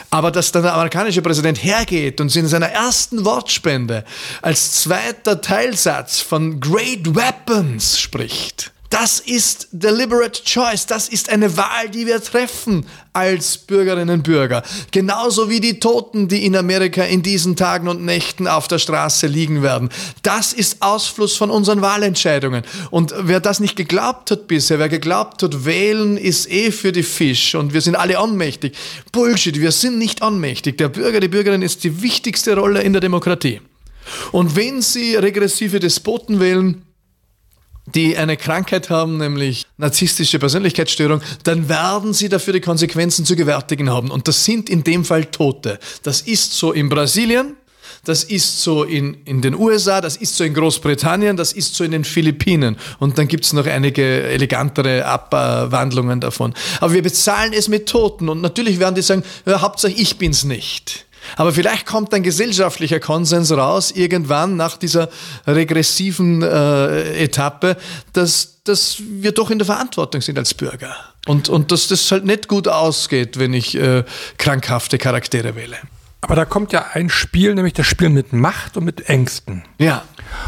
Aber dass dann der amerikanische Präsident hergeht und in seiner ersten Wortspende als zweiter Teilsatz von Great Weapons spricht. Das ist deliberate choice. Das ist eine Wahl, die wir treffen als Bürgerinnen und Bürger. Genauso wie die Toten, die in Amerika in diesen Tagen und Nächten auf der Straße liegen werden. Das ist Ausfluss von unseren Wahlentscheidungen. Und wer das nicht geglaubt hat bisher, wer geglaubt hat, wählen ist eh für die Fisch und wir sind alle ohnmächtig. Bullshit, wir sind nicht ohnmächtig. Der Bürger, die Bürgerin ist die wichtigste Rolle in der Demokratie. Und wenn Sie regressive Despoten wählen, die eine Krankheit haben, nämlich narzisstische Persönlichkeitsstörung, dann werden sie dafür die Konsequenzen zu gewärtigen haben. Und das sind in dem Fall Tote. Das ist so in Brasilien, das ist so in, in den USA, das ist so in Großbritannien, das ist so in den Philippinen. Und dann gibt es noch einige elegantere Abwandlungen davon. Aber wir bezahlen es mit Toten. Und natürlich werden die sagen, ja, Hauptsache ich bin's nicht. Aber vielleicht kommt ein gesellschaftlicher Konsens raus, irgendwann nach dieser regressiven äh, Etappe, dass, dass wir doch in der Verantwortung sind als Bürger. Und, und dass das halt nicht gut ausgeht, wenn ich äh, krankhafte Charaktere wähle. Aber da kommt ja ein Spiel, nämlich das Spiel mit Macht und mit Ängsten. Ja.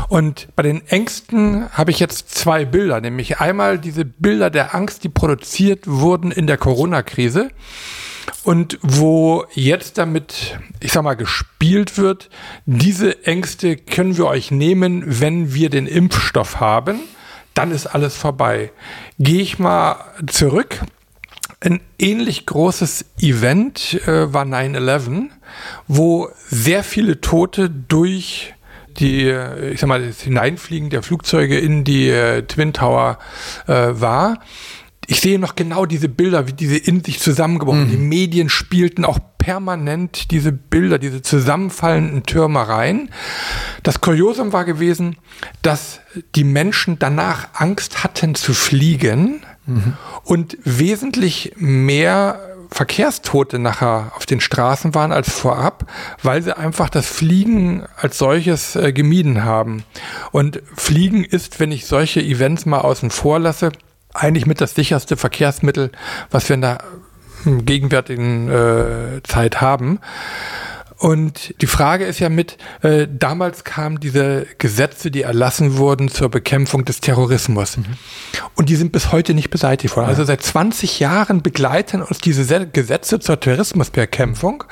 Und bei den Ängsten habe ich jetzt zwei Bilder, nämlich einmal diese Bilder der Angst, die produziert wurden in der Corona-Krise und wo jetzt damit, ich sag mal, gespielt wird, diese Ängste können wir euch nehmen, wenn wir den Impfstoff haben, dann ist alles vorbei. Gehe ich mal zurück. Ein ähnlich großes Event äh, war 9-11, wo sehr viele Tote durch die, ich sag mal, das Hineinfliegen der Flugzeuge in die äh, Twin Tower äh, war ich sehe noch genau diese Bilder, wie diese in sich zusammengebrochen. Mhm. Die Medien spielten auch permanent diese Bilder, diese zusammenfallenden Türme rein. Das Kuriosum war gewesen, dass die Menschen danach Angst hatten zu fliegen mhm. und wesentlich mehr Verkehrstote nachher auf den Straßen waren als vorab, weil sie einfach das Fliegen als solches äh, gemieden haben. Und Fliegen ist, wenn ich solche Events mal außen vor lasse, eigentlich mit das sicherste Verkehrsmittel, was wir in der hm, gegenwärtigen äh, Zeit haben. Und die Frage ist ja mit, äh, damals kamen diese Gesetze, die erlassen wurden zur Bekämpfung des Terrorismus. Mhm. Und die sind bis heute nicht beseitigt worden. Ja. Also seit 20 Jahren begleiten uns diese Gesetze zur Terrorismusbekämpfung.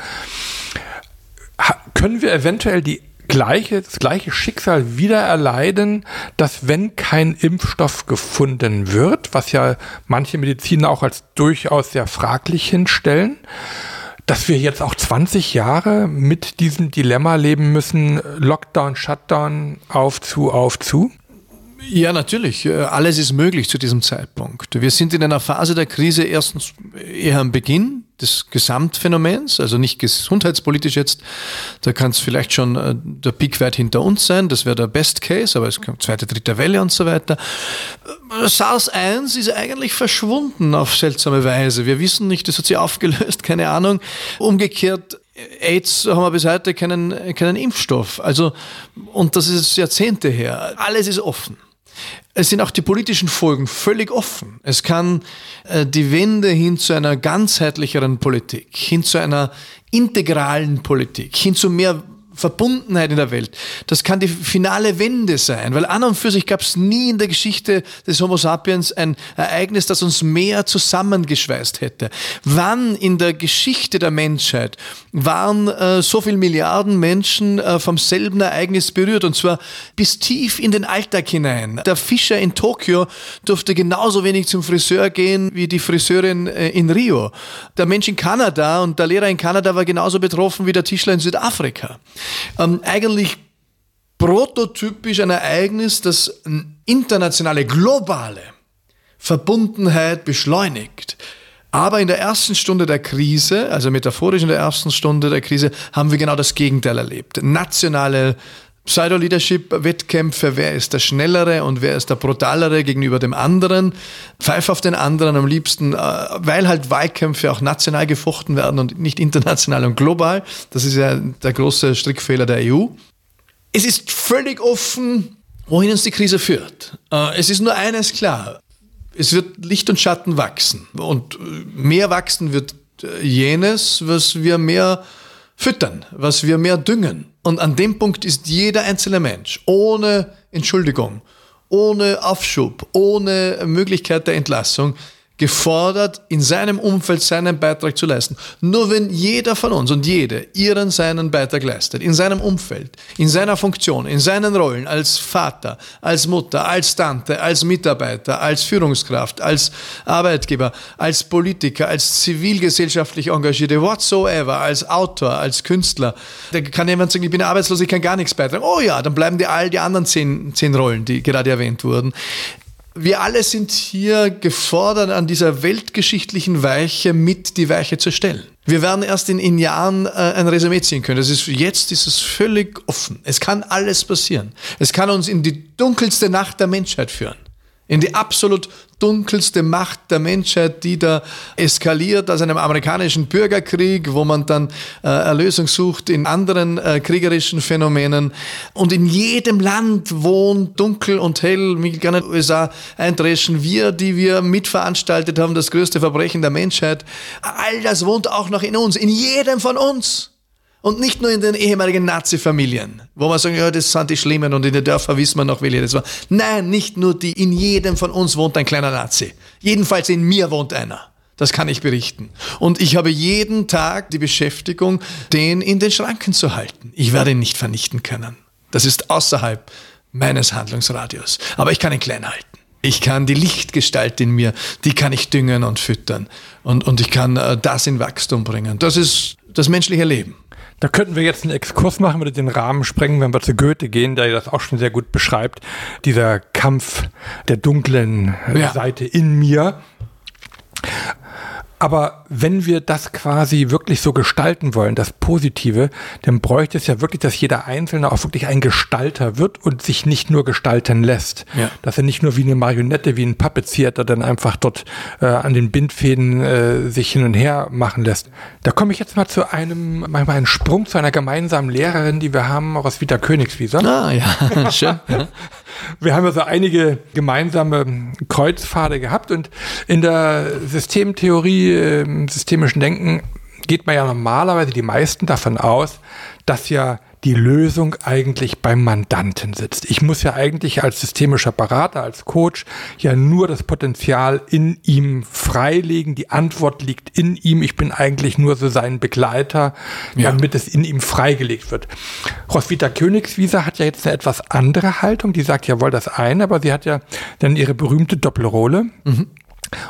Ha können wir eventuell die gleiche, das gleiche Schicksal wieder erleiden, dass wenn kein Impfstoff gefunden wird, was ja manche Mediziner auch als durchaus sehr fraglich hinstellen, dass wir jetzt auch 20 Jahre mit diesem Dilemma leben müssen, Lockdown, Shutdown, auf zu, auf zu? Ja, natürlich. Äh, alles ist möglich zu diesem Zeitpunkt. Wir sind in einer Phase der Krise erstens eher am Beginn des Gesamtphänomens, also nicht gesundheitspolitisch jetzt. Da kann es vielleicht schon äh, der Peak weit hinter uns sein. Das wäre der Best Case, aber es kommt zweite, dritte Welle und so weiter. Äh, SARS 1 ist eigentlich verschwunden auf seltsame Weise. Wir wissen nicht, das hat sich aufgelöst, keine Ahnung. Umgekehrt AIDS haben wir bis heute keinen, keinen Impfstoff. Also, und das ist Jahrzehnte her. Alles ist offen. Es sind auch die politischen Folgen völlig offen. Es kann äh, die Wende hin zu einer ganzheitlicheren Politik, hin zu einer integralen Politik, hin zu mehr Verbundenheit in der Welt. Das kann die finale Wende sein, weil an und für sich gab es nie in der Geschichte des Homo sapiens ein Ereignis, das uns mehr zusammengeschweißt hätte. Wann in der Geschichte der Menschheit waren äh, so viele Milliarden Menschen äh, vom selben Ereignis berührt und zwar bis tief in den Alltag hinein. Der Fischer in Tokio durfte genauso wenig zum Friseur gehen wie die Friseurin äh, in Rio. Der Mensch in Kanada und der Lehrer in Kanada war genauso betroffen wie der Tischler in Südafrika ähm, eigentlich prototypisch ein Ereignis, das internationale, globale Verbundenheit beschleunigt. Aber in der ersten Stunde der Krise, also metaphorisch in der ersten Stunde der Krise, haben wir genau das Gegenteil erlebt. Nationale Pseudo-Leadership-Wettkämpfe, wer ist der Schnellere und wer ist der Brutalere gegenüber dem anderen. Pfeif auf den anderen am liebsten, äh, weil halt Wahlkämpfe auch national gefochten werden und nicht international und global. Das ist ja der große Strickfehler der EU. Es ist völlig offen, wohin uns die Krise führt. Äh, es ist nur eines klar. Es wird Licht und Schatten wachsen. Und mehr wachsen wird äh, jenes, was wir mehr füttern, was wir mehr düngen. Und an dem Punkt ist jeder einzelne Mensch ohne Entschuldigung, ohne Aufschub, ohne Möglichkeit der Entlassung gefordert, in seinem Umfeld seinen Beitrag zu leisten. Nur wenn jeder von uns und jede ihren seinen Beitrag leistet, in seinem Umfeld, in seiner Funktion, in seinen Rollen als Vater, als Mutter, als Tante, als Mitarbeiter, als Führungskraft, als Arbeitgeber, als Politiker, als zivilgesellschaftlich engagierte, whatsoever, als Autor, als Künstler, da kann jemand sagen, ich bin arbeitslos, ich kann gar nichts beitragen. Oh ja, dann bleiben dir all die anderen zehn, zehn Rollen, die gerade erwähnt wurden wir alle sind hier gefordert, an dieser weltgeschichtlichen Weiche mit die Weiche zu stellen. Wir werden erst in, in Jahren äh, ein Resümee ziehen können. Das ist, jetzt ist es völlig offen. Es kann alles passieren. Es kann uns in die dunkelste Nacht der Menschheit führen in die absolut dunkelste Macht der Menschheit, die da eskaliert aus einem amerikanischen Bürgerkrieg, wo man dann äh, Erlösung sucht in anderen äh, kriegerischen Phänomenen. Und in jedem Land wohnt dunkel und hell, mich in den USA eindreschen, wir, die wir mitveranstaltet haben, das größte Verbrechen der Menschheit. All das wohnt auch noch in uns, in jedem von uns. Und nicht nur in den ehemaligen Nazi-Familien, wo man sagt, ja, das sind die Schlimmen und in den Dörfern wissen wir noch, welche das war. Nein, nicht nur die, in jedem von uns wohnt ein kleiner Nazi. Jedenfalls in mir wohnt einer. Das kann ich berichten. Und ich habe jeden Tag die Beschäftigung, den in den Schranken zu halten. Ich werde ihn nicht vernichten können. Das ist außerhalb meines Handlungsradius. Aber ich kann ihn klein halten. Ich kann die Lichtgestalt in mir, die kann ich düngen und füttern. Und, und ich kann äh, das in Wachstum bringen. Das ist das menschliche Leben. Da könnten wir jetzt einen Exkurs machen, würde den Rahmen sprengen, wenn wir zu Goethe gehen, der das auch schon sehr gut beschreibt. Dieser Kampf der dunklen ja. Seite in mir. Aber wenn wir das quasi wirklich so gestalten wollen, das Positive, dann bräuchte es ja wirklich, dass jeder Einzelne auch wirklich ein Gestalter wird und sich nicht nur gestalten lässt. Ja. Dass er nicht nur wie eine Marionette, wie ein Puppet-Theater dann einfach dort äh, an den Bindfäden äh, sich hin und her machen lässt. Da komme ich jetzt mal zu einem, manchmal einen Sprung zu einer gemeinsamen Lehrerin, die wir haben aus Vita Königswieser. Ah, ja, schön. Wir haben also einige gemeinsame Kreuzpfade gehabt und in der Systemtheorie, im systemischen Denken geht man ja normalerweise die meisten davon aus, dass ja die Lösung eigentlich beim Mandanten sitzt. Ich muss ja eigentlich als systemischer Berater, als Coach ja nur das Potenzial in ihm freilegen. Die Antwort liegt in ihm. Ich bin eigentlich nur so sein Begleiter, ja. damit es in ihm freigelegt wird. Roswitha Königswieser hat ja jetzt eine etwas andere Haltung. Die sagt ja wohl das eine, aber sie hat ja dann ihre berühmte Doppelrolle. Mhm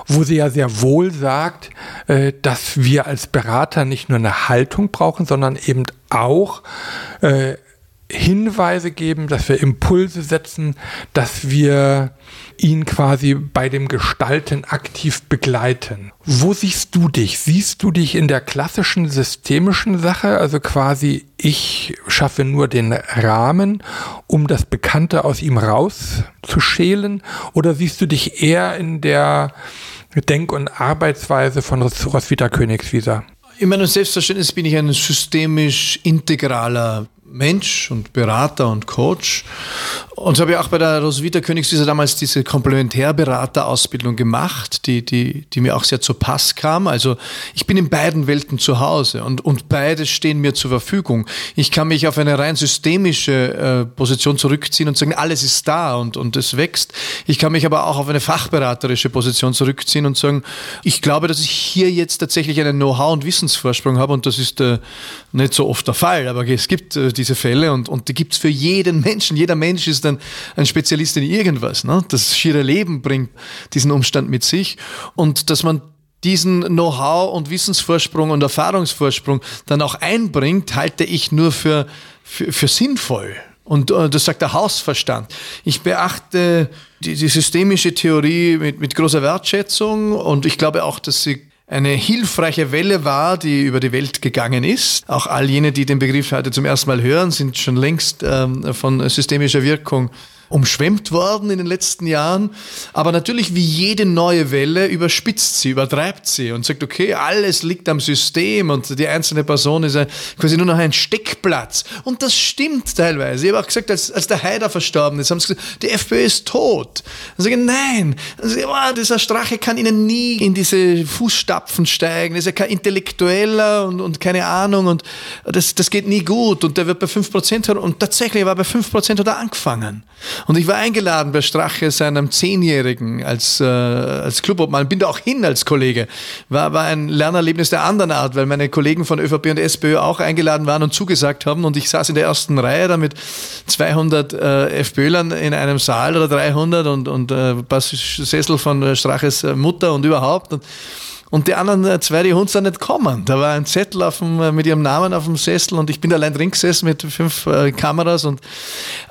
wo sie ja sehr wohl sagt, äh, dass wir als Berater nicht nur eine Haltung brauchen, sondern eben auch äh, Hinweise geben, dass wir Impulse setzen, dass wir ihn quasi bei dem Gestalten aktiv begleiten. Wo siehst du dich? Siehst du dich in der klassischen systemischen Sache, also quasi ich schaffe nur den Rahmen, um das Bekannte aus ihm rauszuschälen? Oder siehst du dich eher in der Denk- und Arbeitsweise von Roswitha Königswieser? In meinem Selbstverständnis bin ich ein systemisch integraler Mensch und Berater und Coach. Und habe ich auch bei der Roswitha Königswiese damals diese Komplementärberaterausbildung gemacht, die, die, die mir auch sehr zu Pass kam. Also ich bin in beiden Welten zu Hause und, und beides stehen mir zur Verfügung. Ich kann mich auf eine rein systemische äh, Position zurückziehen und sagen, alles ist da und, und es wächst. Ich kann mich aber auch auf eine fachberaterische Position zurückziehen und sagen, ich glaube, dass ich hier jetzt tatsächlich einen Know-how- und Wissensvorsprung habe und das ist äh, nicht so oft der Fall, aber es gibt äh, diese Fälle und, und die gibt es für jeden Menschen. Jeder Mensch ist ein, ein Spezialist in irgendwas. Ne? Das schiere Leben bringt diesen Umstand mit sich und dass man diesen Know-how und Wissensvorsprung und Erfahrungsvorsprung dann auch einbringt, halte ich nur für, für, für sinnvoll. Und äh, das sagt der Hausverstand. Ich beachte die, die systemische Theorie mit, mit großer Wertschätzung und ich glaube auch, dass sie eine hilfreiche Welle war, die über die Welt gegangen ist. Auch all jene, die den Begriff heute zum ersten Mal hören, sind schon längst ähm, von systemischer Wirkung umschwemmt worden in den letzten Jahren. Aber natürlich wie jede neue Welle überspitzt sie, übertreibt sie und sagt, okay, alles liegt am System und die einzelne Person ist quasi nur noch ein Steckplatz. Und das stimmt teilweise. Ich habe auch gesagt, als, als der Haider verstorben ist, haben sie gesagt, die FPÖ ist tot. Dann sage ich, nein, sage, oh, dieser Strache kann ihnen nie in diese Fußstapfen steigen. Das ist ja kein Intellektueller und, und keine Ahnung und das, das geht nie gut und der wird bei 5% und tatsächlich war bei 5% hat er angefangen. Und ich war eingeladen bei Strache seinem Zehnjährigen als, äh, als Clubobmann, bin da auch hin als Kollege. War, war ein Lernerlebnis der anderen Art, weil meine Kollegen von ÖVP und SPÖ auch eingeladen waren und zugesagt haben und ich saß in der ersten Reihe da mit 200 äh, FPÖlern in einem Saal oder 300 und, und äh, ein paar Sessel von Straches Mutter und überhaupt. Und und die anderen äh, zwei, die Hunde sind nicht kommen. Da war ein Zettel auf dem, äh, mit ihrem Namen auf dem Sessel und ich bin allein drin gesessen mit fünf äh, Kameras. Und,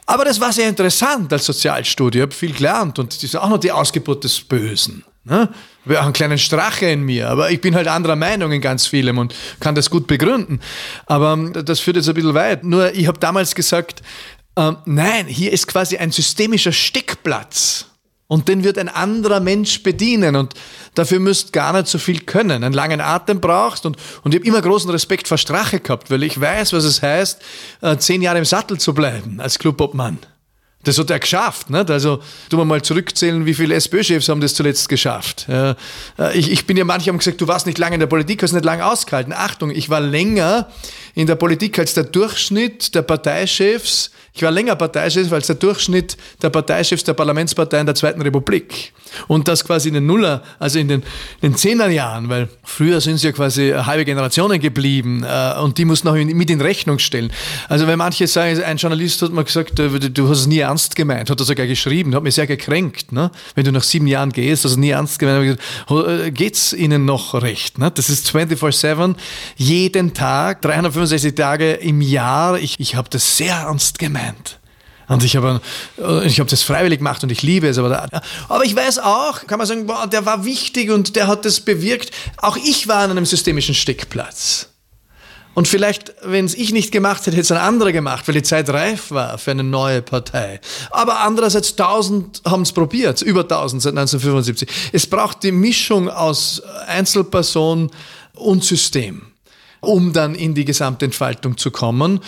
aber das war sehr interessant als Sozialstudie. Ich habe viel gelernt und das ist auch noch die Ausgeburt des Bösen. Ne? Ich habe auch einen kleinen Strache in mir, aber ich bin halt anderer Meinung in ganz vielem und kann das gut begründen. Aber ähm, das führt jetzt ein bisschen weit. Nur ich habe damals gesagt, äh, nein, hier ist quasi ein systemischer Steckplatz. Und den wird ein anderer Mensch bedienen. Und dafür müsst gar nicht so viel können. Einen langen Atem brauchst. Und, und ich habe immer großen Respekt vor Strache gehabt, weil ich weiß, was es heißt, äh, zehn Jahre im Sattel zu bleiben als Clubobmann. Das hat er geschafft. Nicht? Also, du mal zurückzählen, wie viele SPÖ-Chefs haben das zuletzt geschafft. Äh, ich, ich bin ja manche haben gesagt, du warst nicht lange in der Politik, hast nicht lange ausgehalten. Achtung, ich war länger in der Politik als der Durchschnitt der Parteichefs ich war länger Parteichef als der Durchschnitt der Parteichefs der Parlamentsparteien der Zweiten Republik. Und das quasi in den Nuller, also in den, in den Zehnerjahren, weil früher sind es ja quasi halbe Generationen geblieben äh, und die mussten auch mit in Rechnung stellen. Also wenn manche sagen, ein Journalist hat mir gesagt, du hast es nie ernst gemeint, hat er sogar geschrieben, hat mich sehr gekränkt. Ne? Wenn du nach sieben Jahren gehst, es nie ernst gemeint. Äh, Geht es ihnen noch recht? Ne? Das ist 24-7, jeden Tag, 365 Tage im Jahr. Ich, ich habe das sehr ernst gemeint gemeint. Und ich habe äh, ich hab das freiwillig gemacht und ich liebe es. Aber, da, aber ich weiß auch, kann man sagen, boah, der war wichtig und der hat das bewirkt. Auch ich war an einem systemischen Steckplatz. Und vielleicht, wenn es ich nicht gemacht hätte, hätte es ein anderer gemacht, weil die Zeit reif war für eine neue Partei. Aber andererseits, tausend haben es probiert, über tausend seit 1975. Es braucht die Mischung aus Einzelperson und System um dann in die Gesamtentfaltung zu kommen.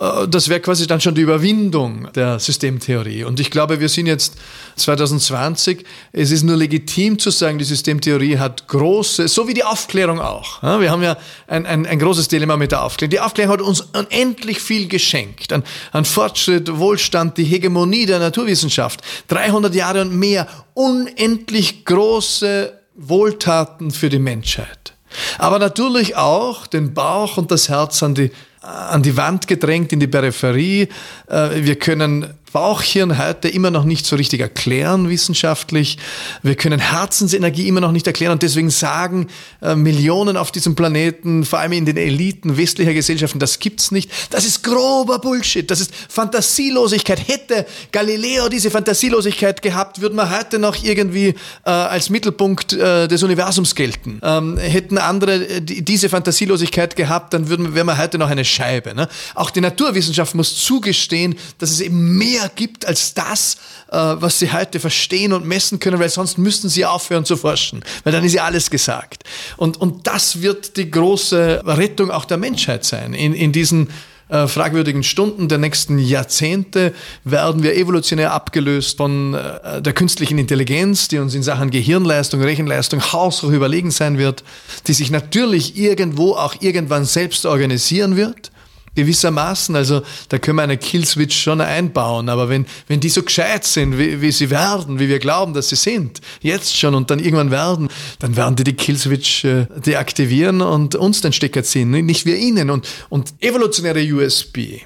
Äh, das wäre quasi dann schon die Überwindung der Systemtheorie. Und ich glaube, wir sind jetzt 2020. Es ist nur legitim zu sagen, die Systemtheorie hat große, so wie die Aufklärung auch. Wir haben ja ein, ein, ein großes Dilemma mit der Aufklärung. Die Aufklärung hat uns unendlich viel geschenkt. An, an Fortschritt, Wohlstand, die Hegemonie der Naturwissenschaft. 300 Jahre und mehr. Unendlich große Wohltaten für die Menschheit. Aber natürlich auch den Bauch und das Herz an die, an die Wand gedrängt, in die Peripherie. Äh, wir können Bauchhirn heute immer noch nicht so richtig erklären wissenschaftlich. Wir können Herzensenergie immer noch nicht erklären und deswegen sagen äh, Millionen auf diesem Planeten, vor allem in den Eliten westlicher Gesellschaften, das gibt's nicht. Das ist grober Bullshit. Das ist Fantasielosigkeit. Hätte Galileo diese Fantasielosigkeit gehabt, würden wir heute noch irgendwie äh, als Mittelpunkt äh, des Universums gelten. Ähm, hätten andere äh, die, diese Fantasielosigkeit gehabt, dann würden, wären wir heute noch eine Scheibe. Ne? Auch die Naturwissenschaft muss zugestehen, dass es eben mehr mehr gibt als das, äh, was sie heute verstehen und messen können, weil sonst müssten sie aufhören zu forschen, weil dann ist ja alles gesagt. Und, und das wird die große Rettung auch der Menschheit sein. In, in diesen äh, fragwürdigen Stunden der nächsten Jahrzehnte werden wir evolutionär abgelöst von äh, der künstlichen Intelligenz, die uns in Sachen Gehirnleistung, Rechenleistung haushoch überlegen sein wird, die sich natürlich irgendwo auch irgendwann selbst organisieren wird gewissermaßen. Also da können wir eine Killswitch schon einbauen, aber wenn, wenn die so gescheit sind, wie, wie sie werden, wie wir glauben, dass sie sind, jetzt schon und dann irgendwann werden, dann werden die die Killswitch äh, deaktivieren und uns den Stecker ziehen, nicht wir ihnen. Und, und evolutionäre USB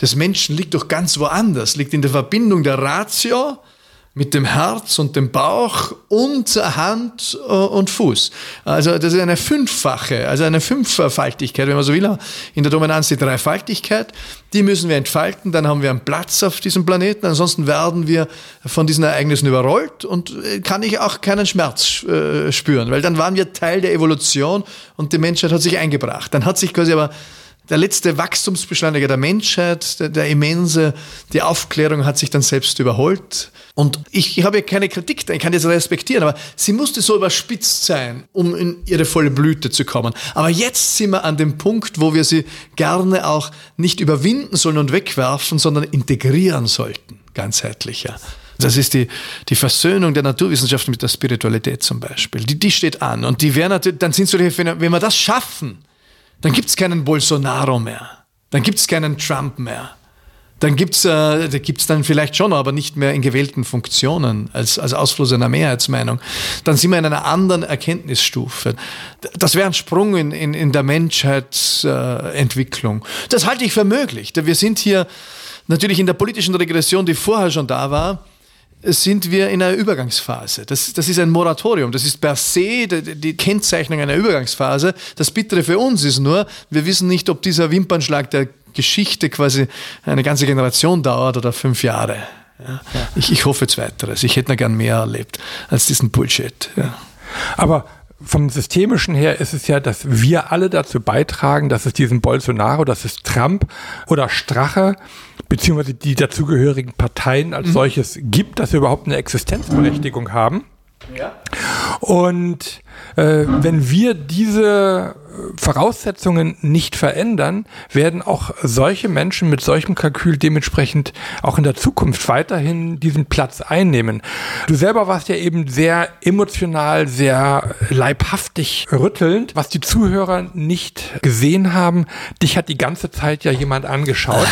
des Menschen liegt doch ganz woanders, liegt in der Verbindung der Ratio mit dem Herz und dem Bauch und Hand äh, und Fuß. Also das ist eine fünffache, also eine Fünffaltigkeit, wenn man so will. In der Dominanz die Dreifaltigkeit, die müssen wir entfalten, dann haben wir einen Platz auf diesem Planeten, ansonsten werden wir von diesen Ereignissen überrollt und äh, kann ich auch keinen Schmerz äh, spüren, weil dann waren wir Teil der Evolution und die Menschheit hat sich eingebracht. Dann hat sich quasi aber der letzte Wachstumsbeschleuniger der Menschheit, der, der immense, die Aufklärung hat sich dann selbst überholt. Und ich, ich habe ja keine Kritik, ich kann das respektieren, aber sie musste so überspitzt sein, um in ihre volle Blüte zu kommen. Aber jetzt sind wir an dem Punkt, wo wir sie gerne auch nicht überwinden sollen und wegwerfen, sondern integrieren sollten, ganzheitlicher. Das ist die, die Versöhnung der Naturwissenschaft mit der Spiritualität zum Beispiel. Die, die steht an. Und die wäre natürlich, dann sind solche, wenn wir das schaffen, dann gibt es keinen Bolsonaro mehr. Dann gibt es keinen Trump mehr. Dann gibt es äh, gibt's dann vielleicht schon, aber nicht mehr in gewählten Funktionen als, als Ausfluss einer Mehrheitsmeinung. Dann sind wir in einer anderen Erkenntnisstufe. Das wäre ein Sprung in, in, in der Menschheitsentwicklung. Äh, das halte ich für möglich. Wir sind hier natürlich in der politischen Regression, die vorher schon da war, sind wir in einer Übergangsphase. Das, das ist ein Moratorium. Das ist per se die, die, Kennzeichnung einer Übergangsphase. Das Bittere für uns ist nur, wir wissen nicht, ob dieser Wimpernschlag der Geschichte quasi eine ganze Generation dauert oder fünf Jahre. Ja. Ich, ich hoffe zweiteres. Ich hätte noch gern mehr erlebt als diesen Bullshit. Ja. Aber vom Systemischen her ist es ja, dass wir alle dazu beitragen, dass es diesen Bolsonaro, dass es Trump oder Strache beziehungsweise die dazugehörigen Parteien als mhm. solches gibt, dass wir überhaupt eine Existenzberechtigung haben. Ja. Und äh, wenn wir diese Voraussetzungen nicht verändern, werden auch solche Menschen mit solchem Kalkül dementsprechend auch in der Zukunft weiterhin diesen Platz einnehmen. Du selber warst ja eben sehr emotional, sehr leibhaftig rüttelnd, was die Zuhörer nicht gesehen haben. Dich hat die ganze Zeit ja jemand angeschaut.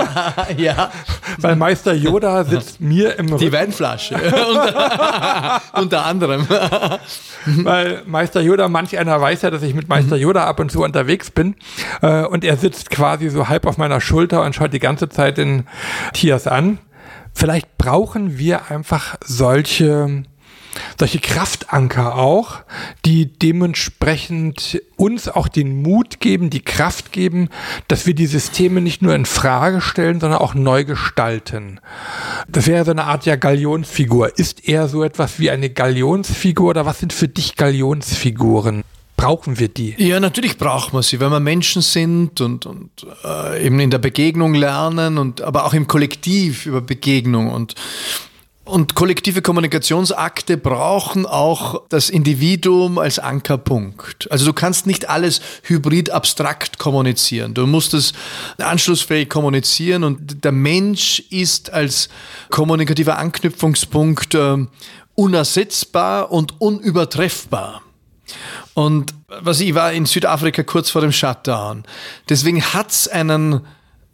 ja. Weil Meister Yoda sitzt mir im Rücken. Die Weinflasche. unter, unter anderem. Weil Meister Yoda, manch einer weiß ja, dass ich mit Meister Yoda ab und zu unterwegs bin. Äh, und er sitzt quasi so halb auf meiner Schulter und schaut die ganze Zeit den Tiers an. Vielleicht brauchen wir einfach solche solche Kraftanker auch, die dementsprechend uns auch den Mut geben, die Kraft geben, dass wir die Systeme nicht nur in Frage stellen, sondern auch neu gestalten. Das wäre so eine Art ja Galionsfigur. Ist er so etwas wie eine Galionsfigur oder was sind für dich Galionsfiguren? Brauchen wir die? Ja, natürlich brauchen wir sie, weil wir Menschen sind und, und äh, eben in der Begegnung lernen und aber auch im Kollektiv über Begegnung und und kollektive Kommunikationsakte brauchen auch das Individuum als Ankerpunkt. Also du kannst nicht alles hybrid abstrakt kommunizieren. Du musst es anschlussfähig kommunizieren und der Mensch ist als kommunikativer Anknüpfungspunkt äh, unersetzbar und unübertreffbar. Und was ich war in Südafrika kurz vor dem Shutdown. Deswegen hat's einen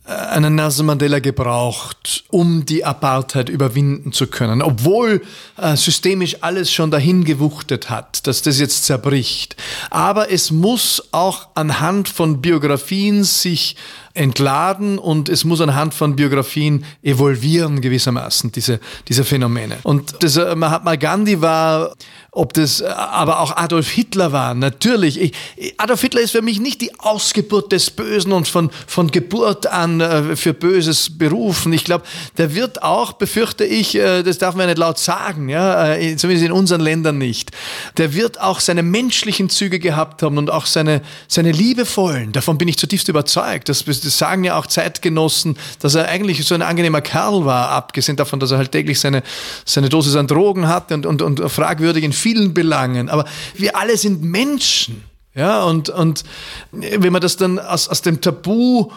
äh, einen Nelson Mandela gebraucht, um die Apartheid überwinden zu können, obwohl äh, systemisch alles schon dahin gewuchtet hat, dass das jetzt zerbricht. Aber es muss auch anhand von Biografien sich entladen und es muss anhand von Biografien evolvieren gewissermaßen, diese, diese Phänomene. Und das, äh, Mahatma Gandhi war ob das äh, aber auch Adolf Hitler war, natürlich. Ich, Adolf Hitler ist für mich nicht die Ausgeburt des Bösen und von, von Geburt an äh, für Böses berufen. Ich glaube, der wird auch, befürchte ich, das darf man ja nicht laut sagen, ja, zumindest in unseren Ländern nicht, der wird auch seine menschlichen Züge gehabt haben und auch seine, seine liebevollen. Davon bin ich zutiefst überzeugt. Das, das sagen ja auch Zeitgenossen, dass er eigentlich so ein angenehmer Kerl war, abgesehen davon, dass er halt täglich seine, seine Dosis an Drogen hatte und, und, und fragwürdig in vielen Belangen, aber wir alle sind Menschen. Ja, und, und wenn man das dann aus, aus dem Tabu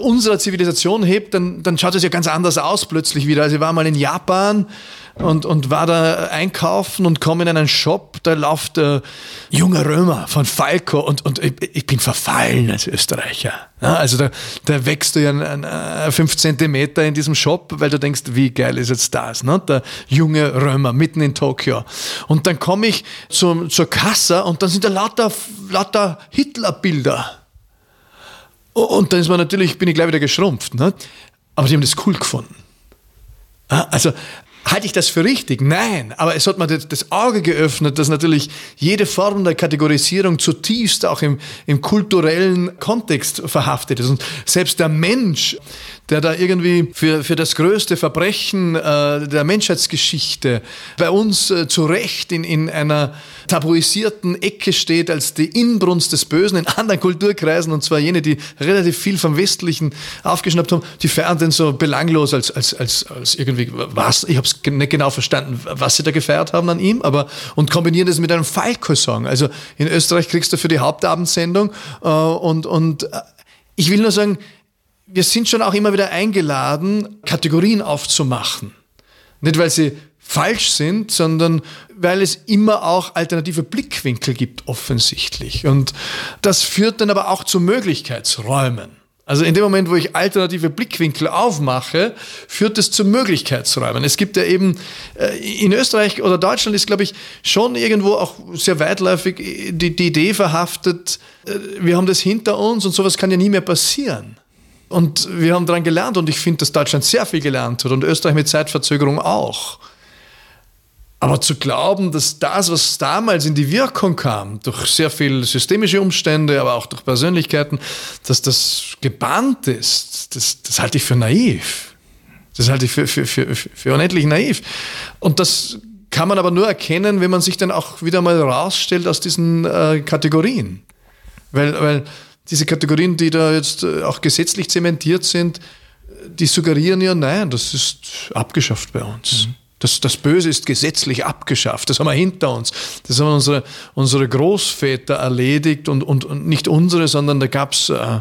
unserer Zivilisation hebt, dann, dann schaut es ja ganz anders aus plötzlich wieder. Also ich war mal in Japan und, und war da einkaufen und komme in einen Shop, da läuft der junge Römer von Falco und, und ich, ich bin verfallen als Österreicher. Ja, also da, da wächst du ja ein, ein, fünf Zentimeter in diesem Shop, weil du denkst, wie geil ist jetzt das, ne? der junge Römer mitten in Tokio. Und dann komme ich zum, zur Kasse und dann sind da lauter, lauter Hitlerbilder. Und dann ist man natürlich, bin ich gleich wieder geschrumpft. Ne? Aber die haben das cool gefunden. Also Halte ich das für richtig? Nein, aber es hat mir das Auge geöffnet, dass natürlich jede Form der Kategorisierung zutiefst auch im, im kulturellen Kontext verhaftet ist. Und selbst der Mensch, der da irgendwie für, für das größte Verbrechen äh, der Menschheitsgeschichte bei uns äh, zu Recht in, in einer tabuisierten Ecke steht als die Inbrunst des Bösen in anderen Kulturkreisen, und zwar jene, die relativ viel vom Westlichen aufgeschnappt haben, die feiern den so belanglos als, als, als, als irgendwie was. Ich habe es nicht genau verstanden, was sie da gefeiert haben an ihm, aber und kombinieren das mit einem Falco-Song. Also in Österreich kriegst du für die Hauptabendsendung äh, und, und äh, ich will nur sagen, wir sind schon auch immer wieder eingeladen, Kategorien aufzumachen. Nicht, weil sie falsch sind, sondern weil es immer auch alternative Blickwinkel gibt, offensichtlich. Und das führt dann aber auch zu Möglichkeitsräumen. Also in dem Moment, wo ich alternative Blickwinkel aufmache, führt es zu Möglichkeitsräumen. Es gibt ja eben äh, in Österreich oder Deutschland ist, glaube ich, schon irgendwo auch sehr weitläufig die, die Idee verhaftet, äh, wir haben das hinter uns und sowas kann ja nie mehr passieren. Und wir haben daran gelernt und ich finde, dass Deutschland sehr viel gelernt hat und Österreich mit Zeitverzögerung auch. Aber zu glauben, dass das, was damals in die Wirkung kam, durch sehr viele systemische Umstände, aber auch durch Persönlichkeiten, dass das gebannt ist, das, das halte ich für naiv. Das halte ich für, für, für, für unendlich naiv. Und das kann man aber nur erkennen, wenn man sich dann auch wieder mal rausstellt aus diesen äh, Kategorien. Weil, weil diese Kategorien, die da jetzt äh, auch gesetzlich zementiert sind, die suggerieren ja, nein, das ist abgeschafft bei uns. Mhm. Das, das Böse ist gesetzlich abgeschafft. Das haben wir hinter uns. Das haben unsere, unsere Großväter erledigt und, und, und nicht unsere, sondern da gab es äh,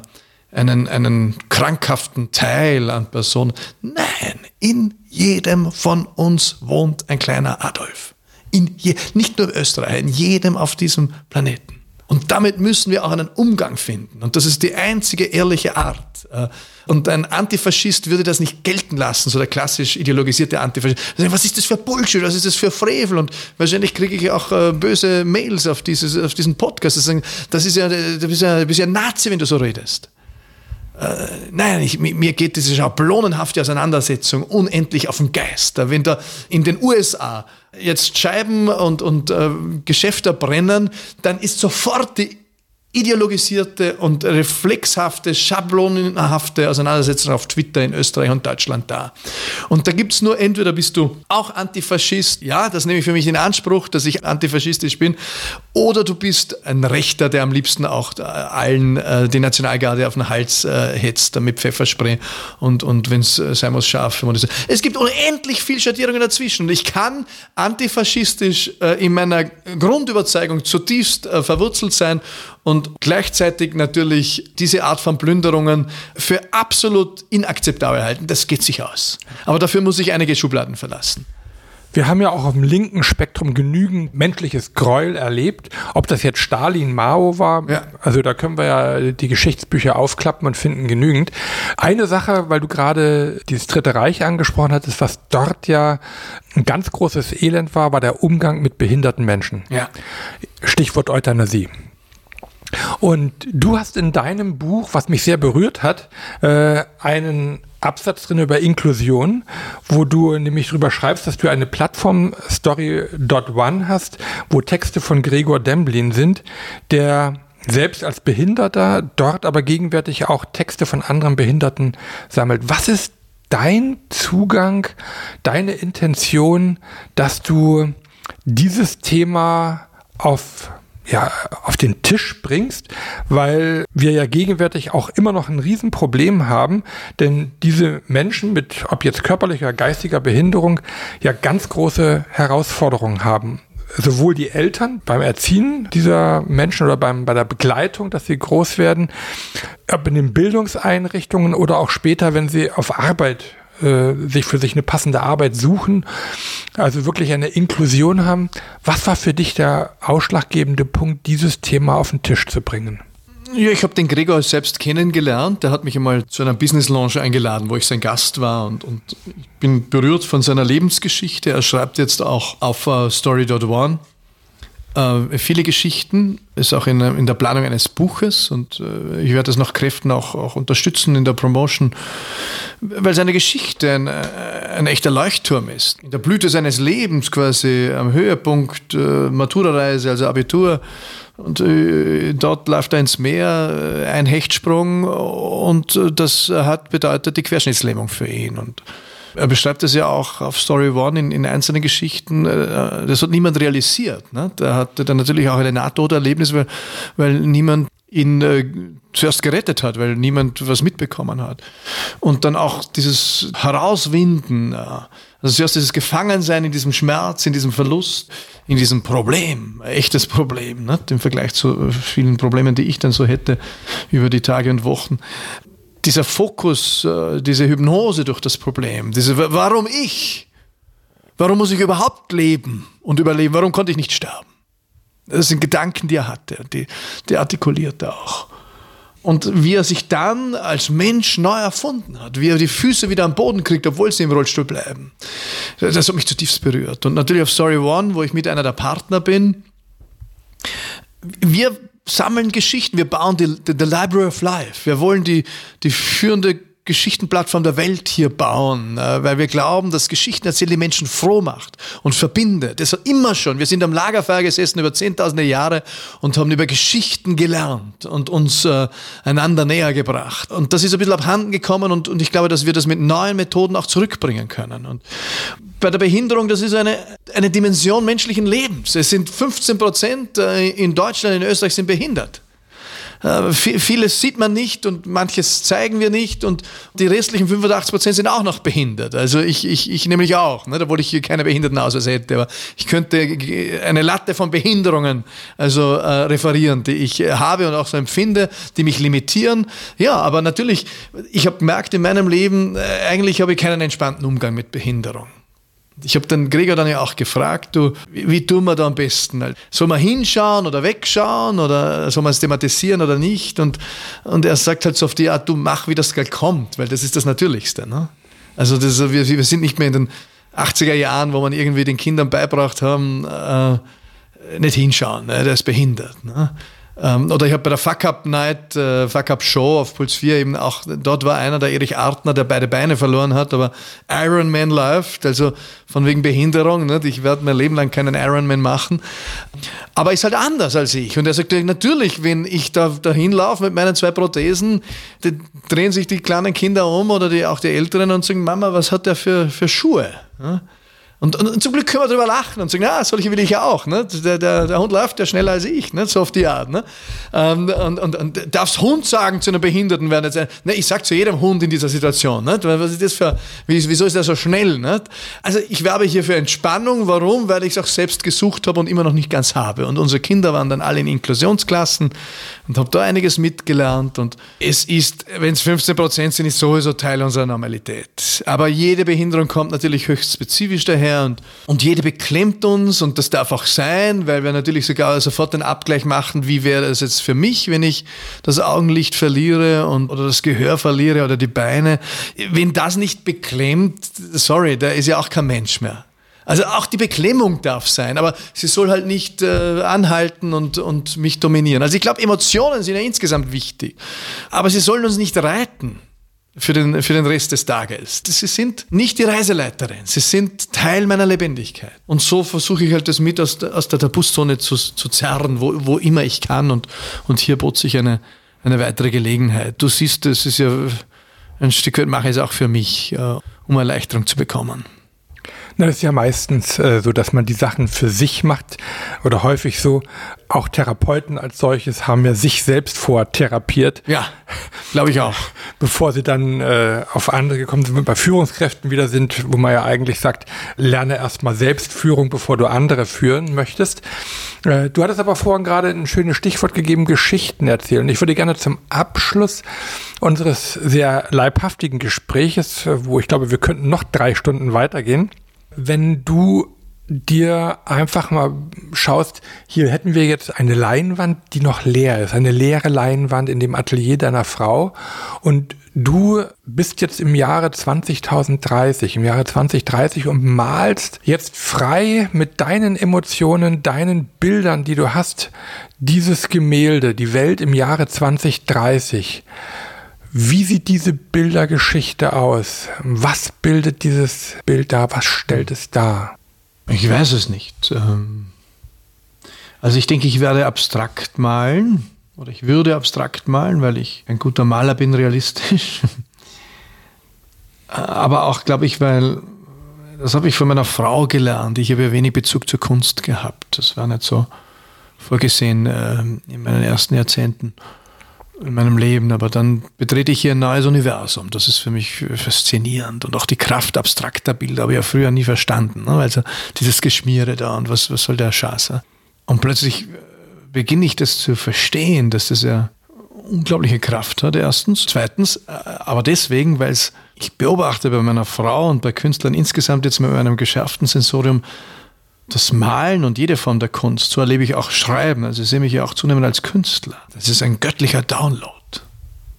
einen, einen krankhaften Teil an Personen. Nein, in jedem von uns wohnt ein kleiner Adolf. In je, nicht nur in Österreich, in jedem auf diesem Planeten. Und damit müssen wir auch einen Umgang finden. Und das ist die einzige ehrliche Art. Äh, und ein Antifaschist würde das nicht gelten lassen, so der klassisch ideologisierte Antifaschist. Was ist das für Bullshit? Was ist das für Frevel? Und wahrscheinlich kriege ich auch äh, böse Mails auf, dieses, auf diesen Podcast. Das ist ja, du bist ja, du bist ja Nazi, wenn du so redest. Äh, nein, ich, mir geht diese schablonenhafte Auseinandersetzung unendlich auf den Geist. Wenn da in den USA jetzt Scheiben und, und äh, Geschäfte brennen, dann ist sofort die ideologisierte und reflexhafte, schablonenhafte Auseinandersetzung auf Twitter in Österreich und Deutschland da. Und da gibt es nur, entweder bist du auch Antifaschist, ja, das nehme ich für mich in Anspruch, dass ich antifaschistisch bin, oder du bist ein Rechter, der am liebsten auch äh, allen äh, die Nationalgarde auf den Hals äh, hetzt, mit Pfefferspray und, und wenn es äh, sein muss, scharf. Es gibt unendlich viel Schattierungen dazwischen und ich kann antifaschistisch äh, in meiner Grundüberzeugung zutiefst äh, verwurzelt sein und gleichzeitig natürlich diese Art von Plünderungen für absolut inakzeptabel halten. Das geht sich aus. Aber dafür muss ich einige Schubladen verlassen. Wir haben ja auch auf dem linken Spektrum genügend menschliches Gräuel erlebt. Ob das jetzt Stalin, Mao war, ja. also da können wir ja die Geschichtsbücher aufklappen und finden genügend. Eine Sache, weil du gerade dieses Dritte Reich angesprochen hattest, was dort ja ein ganz großes Elend war, war der Umgang mit behinderten Menschen. Ja. Stichwort Euthanasie. Und du hast in deinem Buch, was mich sehr berührt hat, äh, einen Absatz drin über Inklusion, wo du nämlich drüber schreibst, dass du eine Plattform Story.one hast, wo Texte von Gregor Demblin sind, der selbst als Behinderter dort aber gegenwärtig auch Texte von anderen Behinderten sammelt. Was ist dein Zugang, deine Intention, dass du dieses Thema auf ja, auf den Tisch bringst, weil wir ja gegenwärtig auch immer noch ein Riesenproblem haben, denn diese Menschen mit, ob jetzt körperlicher, geistiger Behinderung, ja ganz große Herausforderungen haben. Sowohl die Eltern beim Erziehen dieser Menschen oder beim, bei der Begleitung, dass sie groß werden, ob in den Bildungseinrichtungen oder auch später, wenn sie auf Arbeit äh, sich für sich eine passende Arbeit suchen, also wirklich eine Inklusion haben. Was war für dich der ausschlaggebende Punkt, dieses Thema auf den Tisch zu bringen? Ja, ich habe den Gregor selbst kennengelernt. Der hat mich einmal zu einer Business Lounge eingeladen, wo ich sein Gast war und, und ich bin berührt von seiner Lebensgeschichte. Er schreibt jetzt auch auf uh, Story.one Äh, viele Geschichten, ist auch in, in, der Planung eines Buches und äh, ich werde das nach Kräften auch, auch unterstützen in der Promotion, weil seine Geschichte ein, äh, ein echter Leuchtturm ist. In der Blüte seines Lebens quasi, am Höhepunkt äh, Matura-Reise, also Abitur, und äh, dort läuft er ins Meer, äh, ein Hechtsprung und äh, das hat bedeutet die Querschnittslähmung für ihn. Und er beschreibt das ja auch auf Story One in, in einzelnen Geschichten. Äh, das hat niemand realisiert. Ne? Der hatte dann natürlich auch ein Nahtoderlebnis, weil, weil niemand ihn äh, zuerst gerettet hat, weil niemand was mitbekommen hat. Und dann auch dieses Herauswinden, äh, also zuerst dieses Gefangensein in diesem Schmerz, in diesem Verlust, in diesem Problem, echtes Problem, ne? im Vergleich zu vielen Problemen, die ich dann so hätte über die Tage und Wochen. Dieser Fokus, äh, diese Hypnose durch das Problem, diese, warum ich? Warum muss ich überhaupt leben und überleben? Warum konnte ich nicht sterben? Das sind Gedanken, die er hatte, die, die artikuliert er auch. Und wie er sich dann als Mensch neu erfunden hat, wie er die Füße wieder am Boden kriegt, obwohl sie im Rollstuhl bleiben. Das hat mich zutiefst berührt. Und natürlich auf Story One, wo ich mit einer der Partner bin, wir sammeln Geschichten, wir bauen die, die, die Library of Life. Wir wollen die, die führende Geschichtenplattform der Welt hier bauen, äh, weil wir glauben, dass Geschichten erzählen die Menschen froh macht und verbindet. Das war immer schon. Wir sind am Lagerfeuer gesessen über zehntausende Jahre und haben über Geschichten gelernt und uns äh, einander näher gebracht. Und das ist ein bisschen abhanden gekommen und, und ich glaube, dass wir das mit neuen Methoden auch zurückbringen können. Und bei der Behinderung, das ist eine, eine Dimension menschlichen Lebens. Es sind 15 Prozent äh, in Deutschland, in Österreich sind behindert. Äh, vieles sieht man nicht und manches zeigen wir nicht und die restlichen 85 Prozent sind auch noch behindert. Also ich, ich, ich nämlich auch, ne, obwohl ich hier keine Behindertenausweis hätte, aber ich könnte eine Latte von Behinderungen also äh, referieren, die ich habe und auch so empfinde, die mich limitieren. Ja, aber natürlich, ich habe gemerkt in meinem Leben, äh, eigentlich habe ich keinen entspannten Umgang mit Behinderung. Ich habe den Gregor dann ja auch gefragt, du, wie, wie tun wir da am besten? Soll man hinschauen oder wegschauen oder soll man es thematisieren oder nicht? Und, und er sagt halt so auf die Art, du mach, wie das Geld kommt, weil das ist das Natürlichste. Ne? Also das, wir, wir sind nicht mehr in den 80er Jahren, wo man irgendwie den Kindern beibracht haben, äh, nicht hinschauen, ne? der ist behindert. Ne? Ähm, oder ich habe bei der Fuck Up Night, äh, Fuck Up Show auf Puls 4 eben auch, dort war einer, der Erich Artner, der beide Beine verloren hat, aber Ironman läuft, also von wegen Behinderung, nicht? ich werde mein Leben lang keinen Ironman machen. Aber ist halt anders als ich. Und er sagt, natürlich, wenn ich da dahin laufe mit meinen zwei Prothesen, drehen sich die kleinen Kinder um oder die, auch die Älteren und sagen, Mama, was hat der für, für Schuhe? Ja? Und, und, und, zum Glück können wir darüber lachen und sagen, na, solche will ich ja auch. Ne? Der, der, der Hund läuft ja schneller als ich, ne? so auf die Art. Ne? Ähm, und, und, und darfst Hund sagen zu einem Behinderten werden jetzt, ne, ich sag zu jedem Hund in dieser Situation, ne? was ist das für, wieso ist der so schnell? Ne? Also ich werbe hier für Entspannung. Warum? Weil ich es auch selbst gesucht habe und immer noch nicht ganz habe. Und unsere Kinder waren dann alle in Inklusionsklassen und habe da einiges mitgelernt. Und es ist, wenn es 15 Prozent sind, ist sowieso Teil unserer Normalität. Aber jede Behinderung kommt natürlich höchst spezifisch daher her und, und jede beklemmt uns und das darf auch sein, weil wir natürlich sogar sofort den Abgleich machen, wie wäre es jetzt für mich, wenn ich das Augenlicht verliere und, oder das Gehör verliere oder die Beine. Wenn das nicht beklemmt, sorry, da ist ja auch kein Mensch mehr. Also auch die Beklemmung darf sein, aber sie soll halt nicht äh, anhalten und, und mich dominieren. Also ich glaube, Emotionen sind ja insgesamt wichtig, aber sie sollen uns nicht reiten für den, für den Rest des Tages. Sie sind nicht die Reiseleiterin, sie sind Teil meiner Lebendigkeit. Und so versuche ich halt das mit aus der, aus der Tabuszone zu, zu zerren, wo, wo immer ich kann. Und, und hier bot sich eine, eine weitere Gelegenheit. Du siehst, das ist ja ein Stück weit mache ich es auch für mich, äh, um Erleichterung zu bekommen. Na, das ist ja meistens äh, so, dass man die Sachen für sich macht oder häufig so. Auch Therapeuten als solches haben ja sich selbst vortherapiert. Ja, glaube ich auch. Bevor sie dann äh, auf andere gekommen sind, bei Führungskräften wieder sind, wo man ja eigentlich sagt, lerne erstmal Selbstführung, bevor du andere führen möchtest. Äh, du hattest aber vorhin gerade ein schönes Stichwort gegeben, Geschichten erzählen. Ich würde gerne zum Abschluss unseres sehr leibhaftigen Gespräches, wo ich glaube, wir könnten noch drei Stunden weitergehen, wenn du dir einfach mal schaust, hier hätten wir jetzt eine Leinwand, die noch leer ist, eine leere Leinwand in dem Atelier deiner Frau und du bist jetzt im Jahre 2030, im Jahre 2030 und malst jetzt frei mit deinen Emotionen, deinen Bildern, die du hast, dieses Gemälde, die Welt im Jahre 2030. Wie sieht diese Bildergeschichte aus? Was bildet dieses Bild da? Was stellt es dar? Ich weiß es nicht. Ähm, also ich denke, ich werde abstrakt malen oder ich würde abstrakt malen, weil ich ein guter Maler bin, realistisch. Aber auch, glaube ich, weil, das habe ich von meiner Frau gelernt. Ich habe ja wenig Bezug zur Kunst gehabt. Das war nicht so vorgesehen äh, in meinen ersten Jahrzehnten in meinem Leben, aber dann betrete ich hier ein neues Universum. Das ist für mich faszinierend und auch die Kraft abstrakter Bilder habe ich ja früher nie verstanden. Ne? Also dieses Geschmiere da und was, was soll der Schatz? Und plötzlich äh, beginne ich das zu verstehen, dass das ja unglaubliche Kraft hat, erstens. Zweitens, äh, aber deswegen, weil es, ich beobachte bei meiner Frau und bei Künstlern insgesamt jetzt mit meinem geschärften Sensorium, das Malen und jede Form der Kunst, so erlebe ich auch Schreiben. Also ich sehe mich ja auch zunehmend als Künstler. Das ist ein göttlicher Download.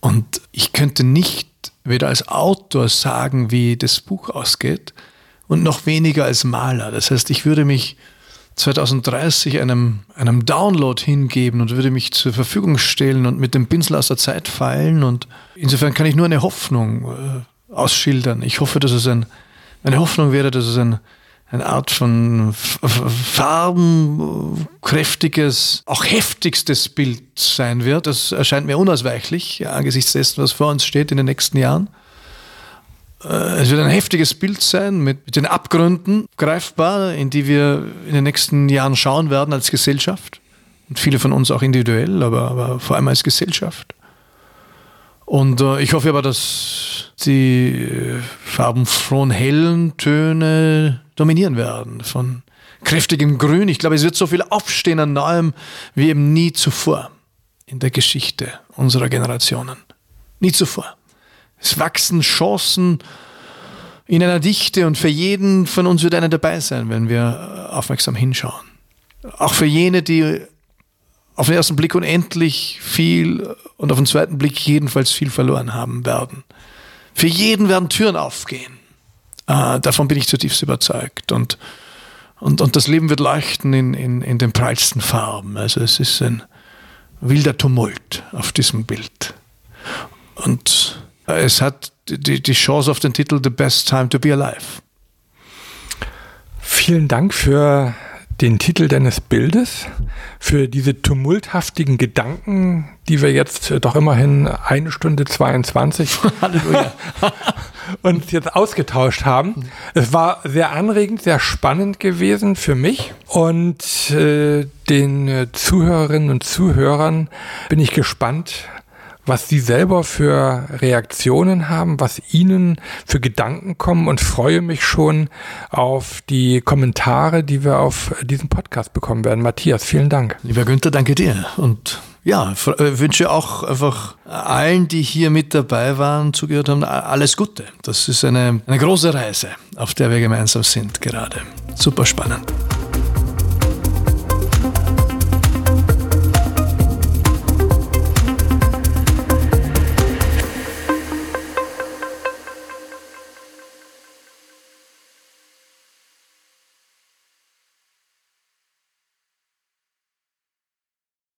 Und ich könnte nicht weder als Autor sagen, wie das Buch ausgeht, und noch weniger als Maler. Das heißt, ich würde mich 2030 einem, einem Download hingeben und würde mich zur Verfügung stellen und mit dem Pinsel aus der Zeit feilen. Und insofern kann ich nur eine Hoffnung äh, ausschildern. Ich hoffe, dass es ein, eine Hoffnung wäre, dass es ein, eine Art von farbenkräftiges, auch heftigstes Bild sein wird. Das erscheint mir unausweichlich angesichts dessen, was vor uns steht in den nächsten Jahren. Äh, es wird ein heftiges Bild sein mit, mit den Abgründen greifbar, in die wir in den nächsten Jahren schauen werden als Gesellschaft. Und viele von uns auch individuell, aber, aber vor allem als Gesellschaft. Und äh, ich hoffe aber, dass die äh, farbenfrohen hellen Töne dominieren werden von kräftigem Grün. Ich glaube, es wird so viel aufstehen an Neuem wie eben nie zuvor in der Geschichte unserer Generationen. Nie zuvor. Es wachsen Chancen in einer Dichte und für jeden von uns wird einer dabei sein, wenn wir aufmerksam hinschauen. Auch für jene, die auf den ersten Blick unendlich viel und auf den zweiten Blick jedenfalls viel verloren haben werden. Für jeden werden Türen aufgehen. Äh, davon bin ich zutiefst überzeugt. Und, und, und das Leben wird leuchten in, in, in den prallsten Farben. Also es ist ein wilder Tumult auf diesem Bild. Und es hat die, die Chance auf den Titel The Best Time to Be Alive. Vielen Dank für den Titel deines Bildes, für diese tumulthaftigen Gedanken, die wir jetzt doch immerhin eine Stunde 22 uns jetzt ausgetauscht haben. Es war sehr anregend, sehr spannend gewesen für mich und äh, den Zuhörerinnen und Zuhörern bin ich gespannt, was Sie selber für Reaktionen haben, was Ihnen für Gedanken kommen und freue mich schon auf die Kommentare, die wir auf diesem Podcast bekommen werden. Matthias, vielen Dank. Lieber Günther, danke dir und ja, äh, wünsche auch einfach allen, die hier mit dabei waren, zugehört haben, alles Gute. Das ist eine, eine große Reise, auf der wir gemeinsam sind gerade. Super spannend.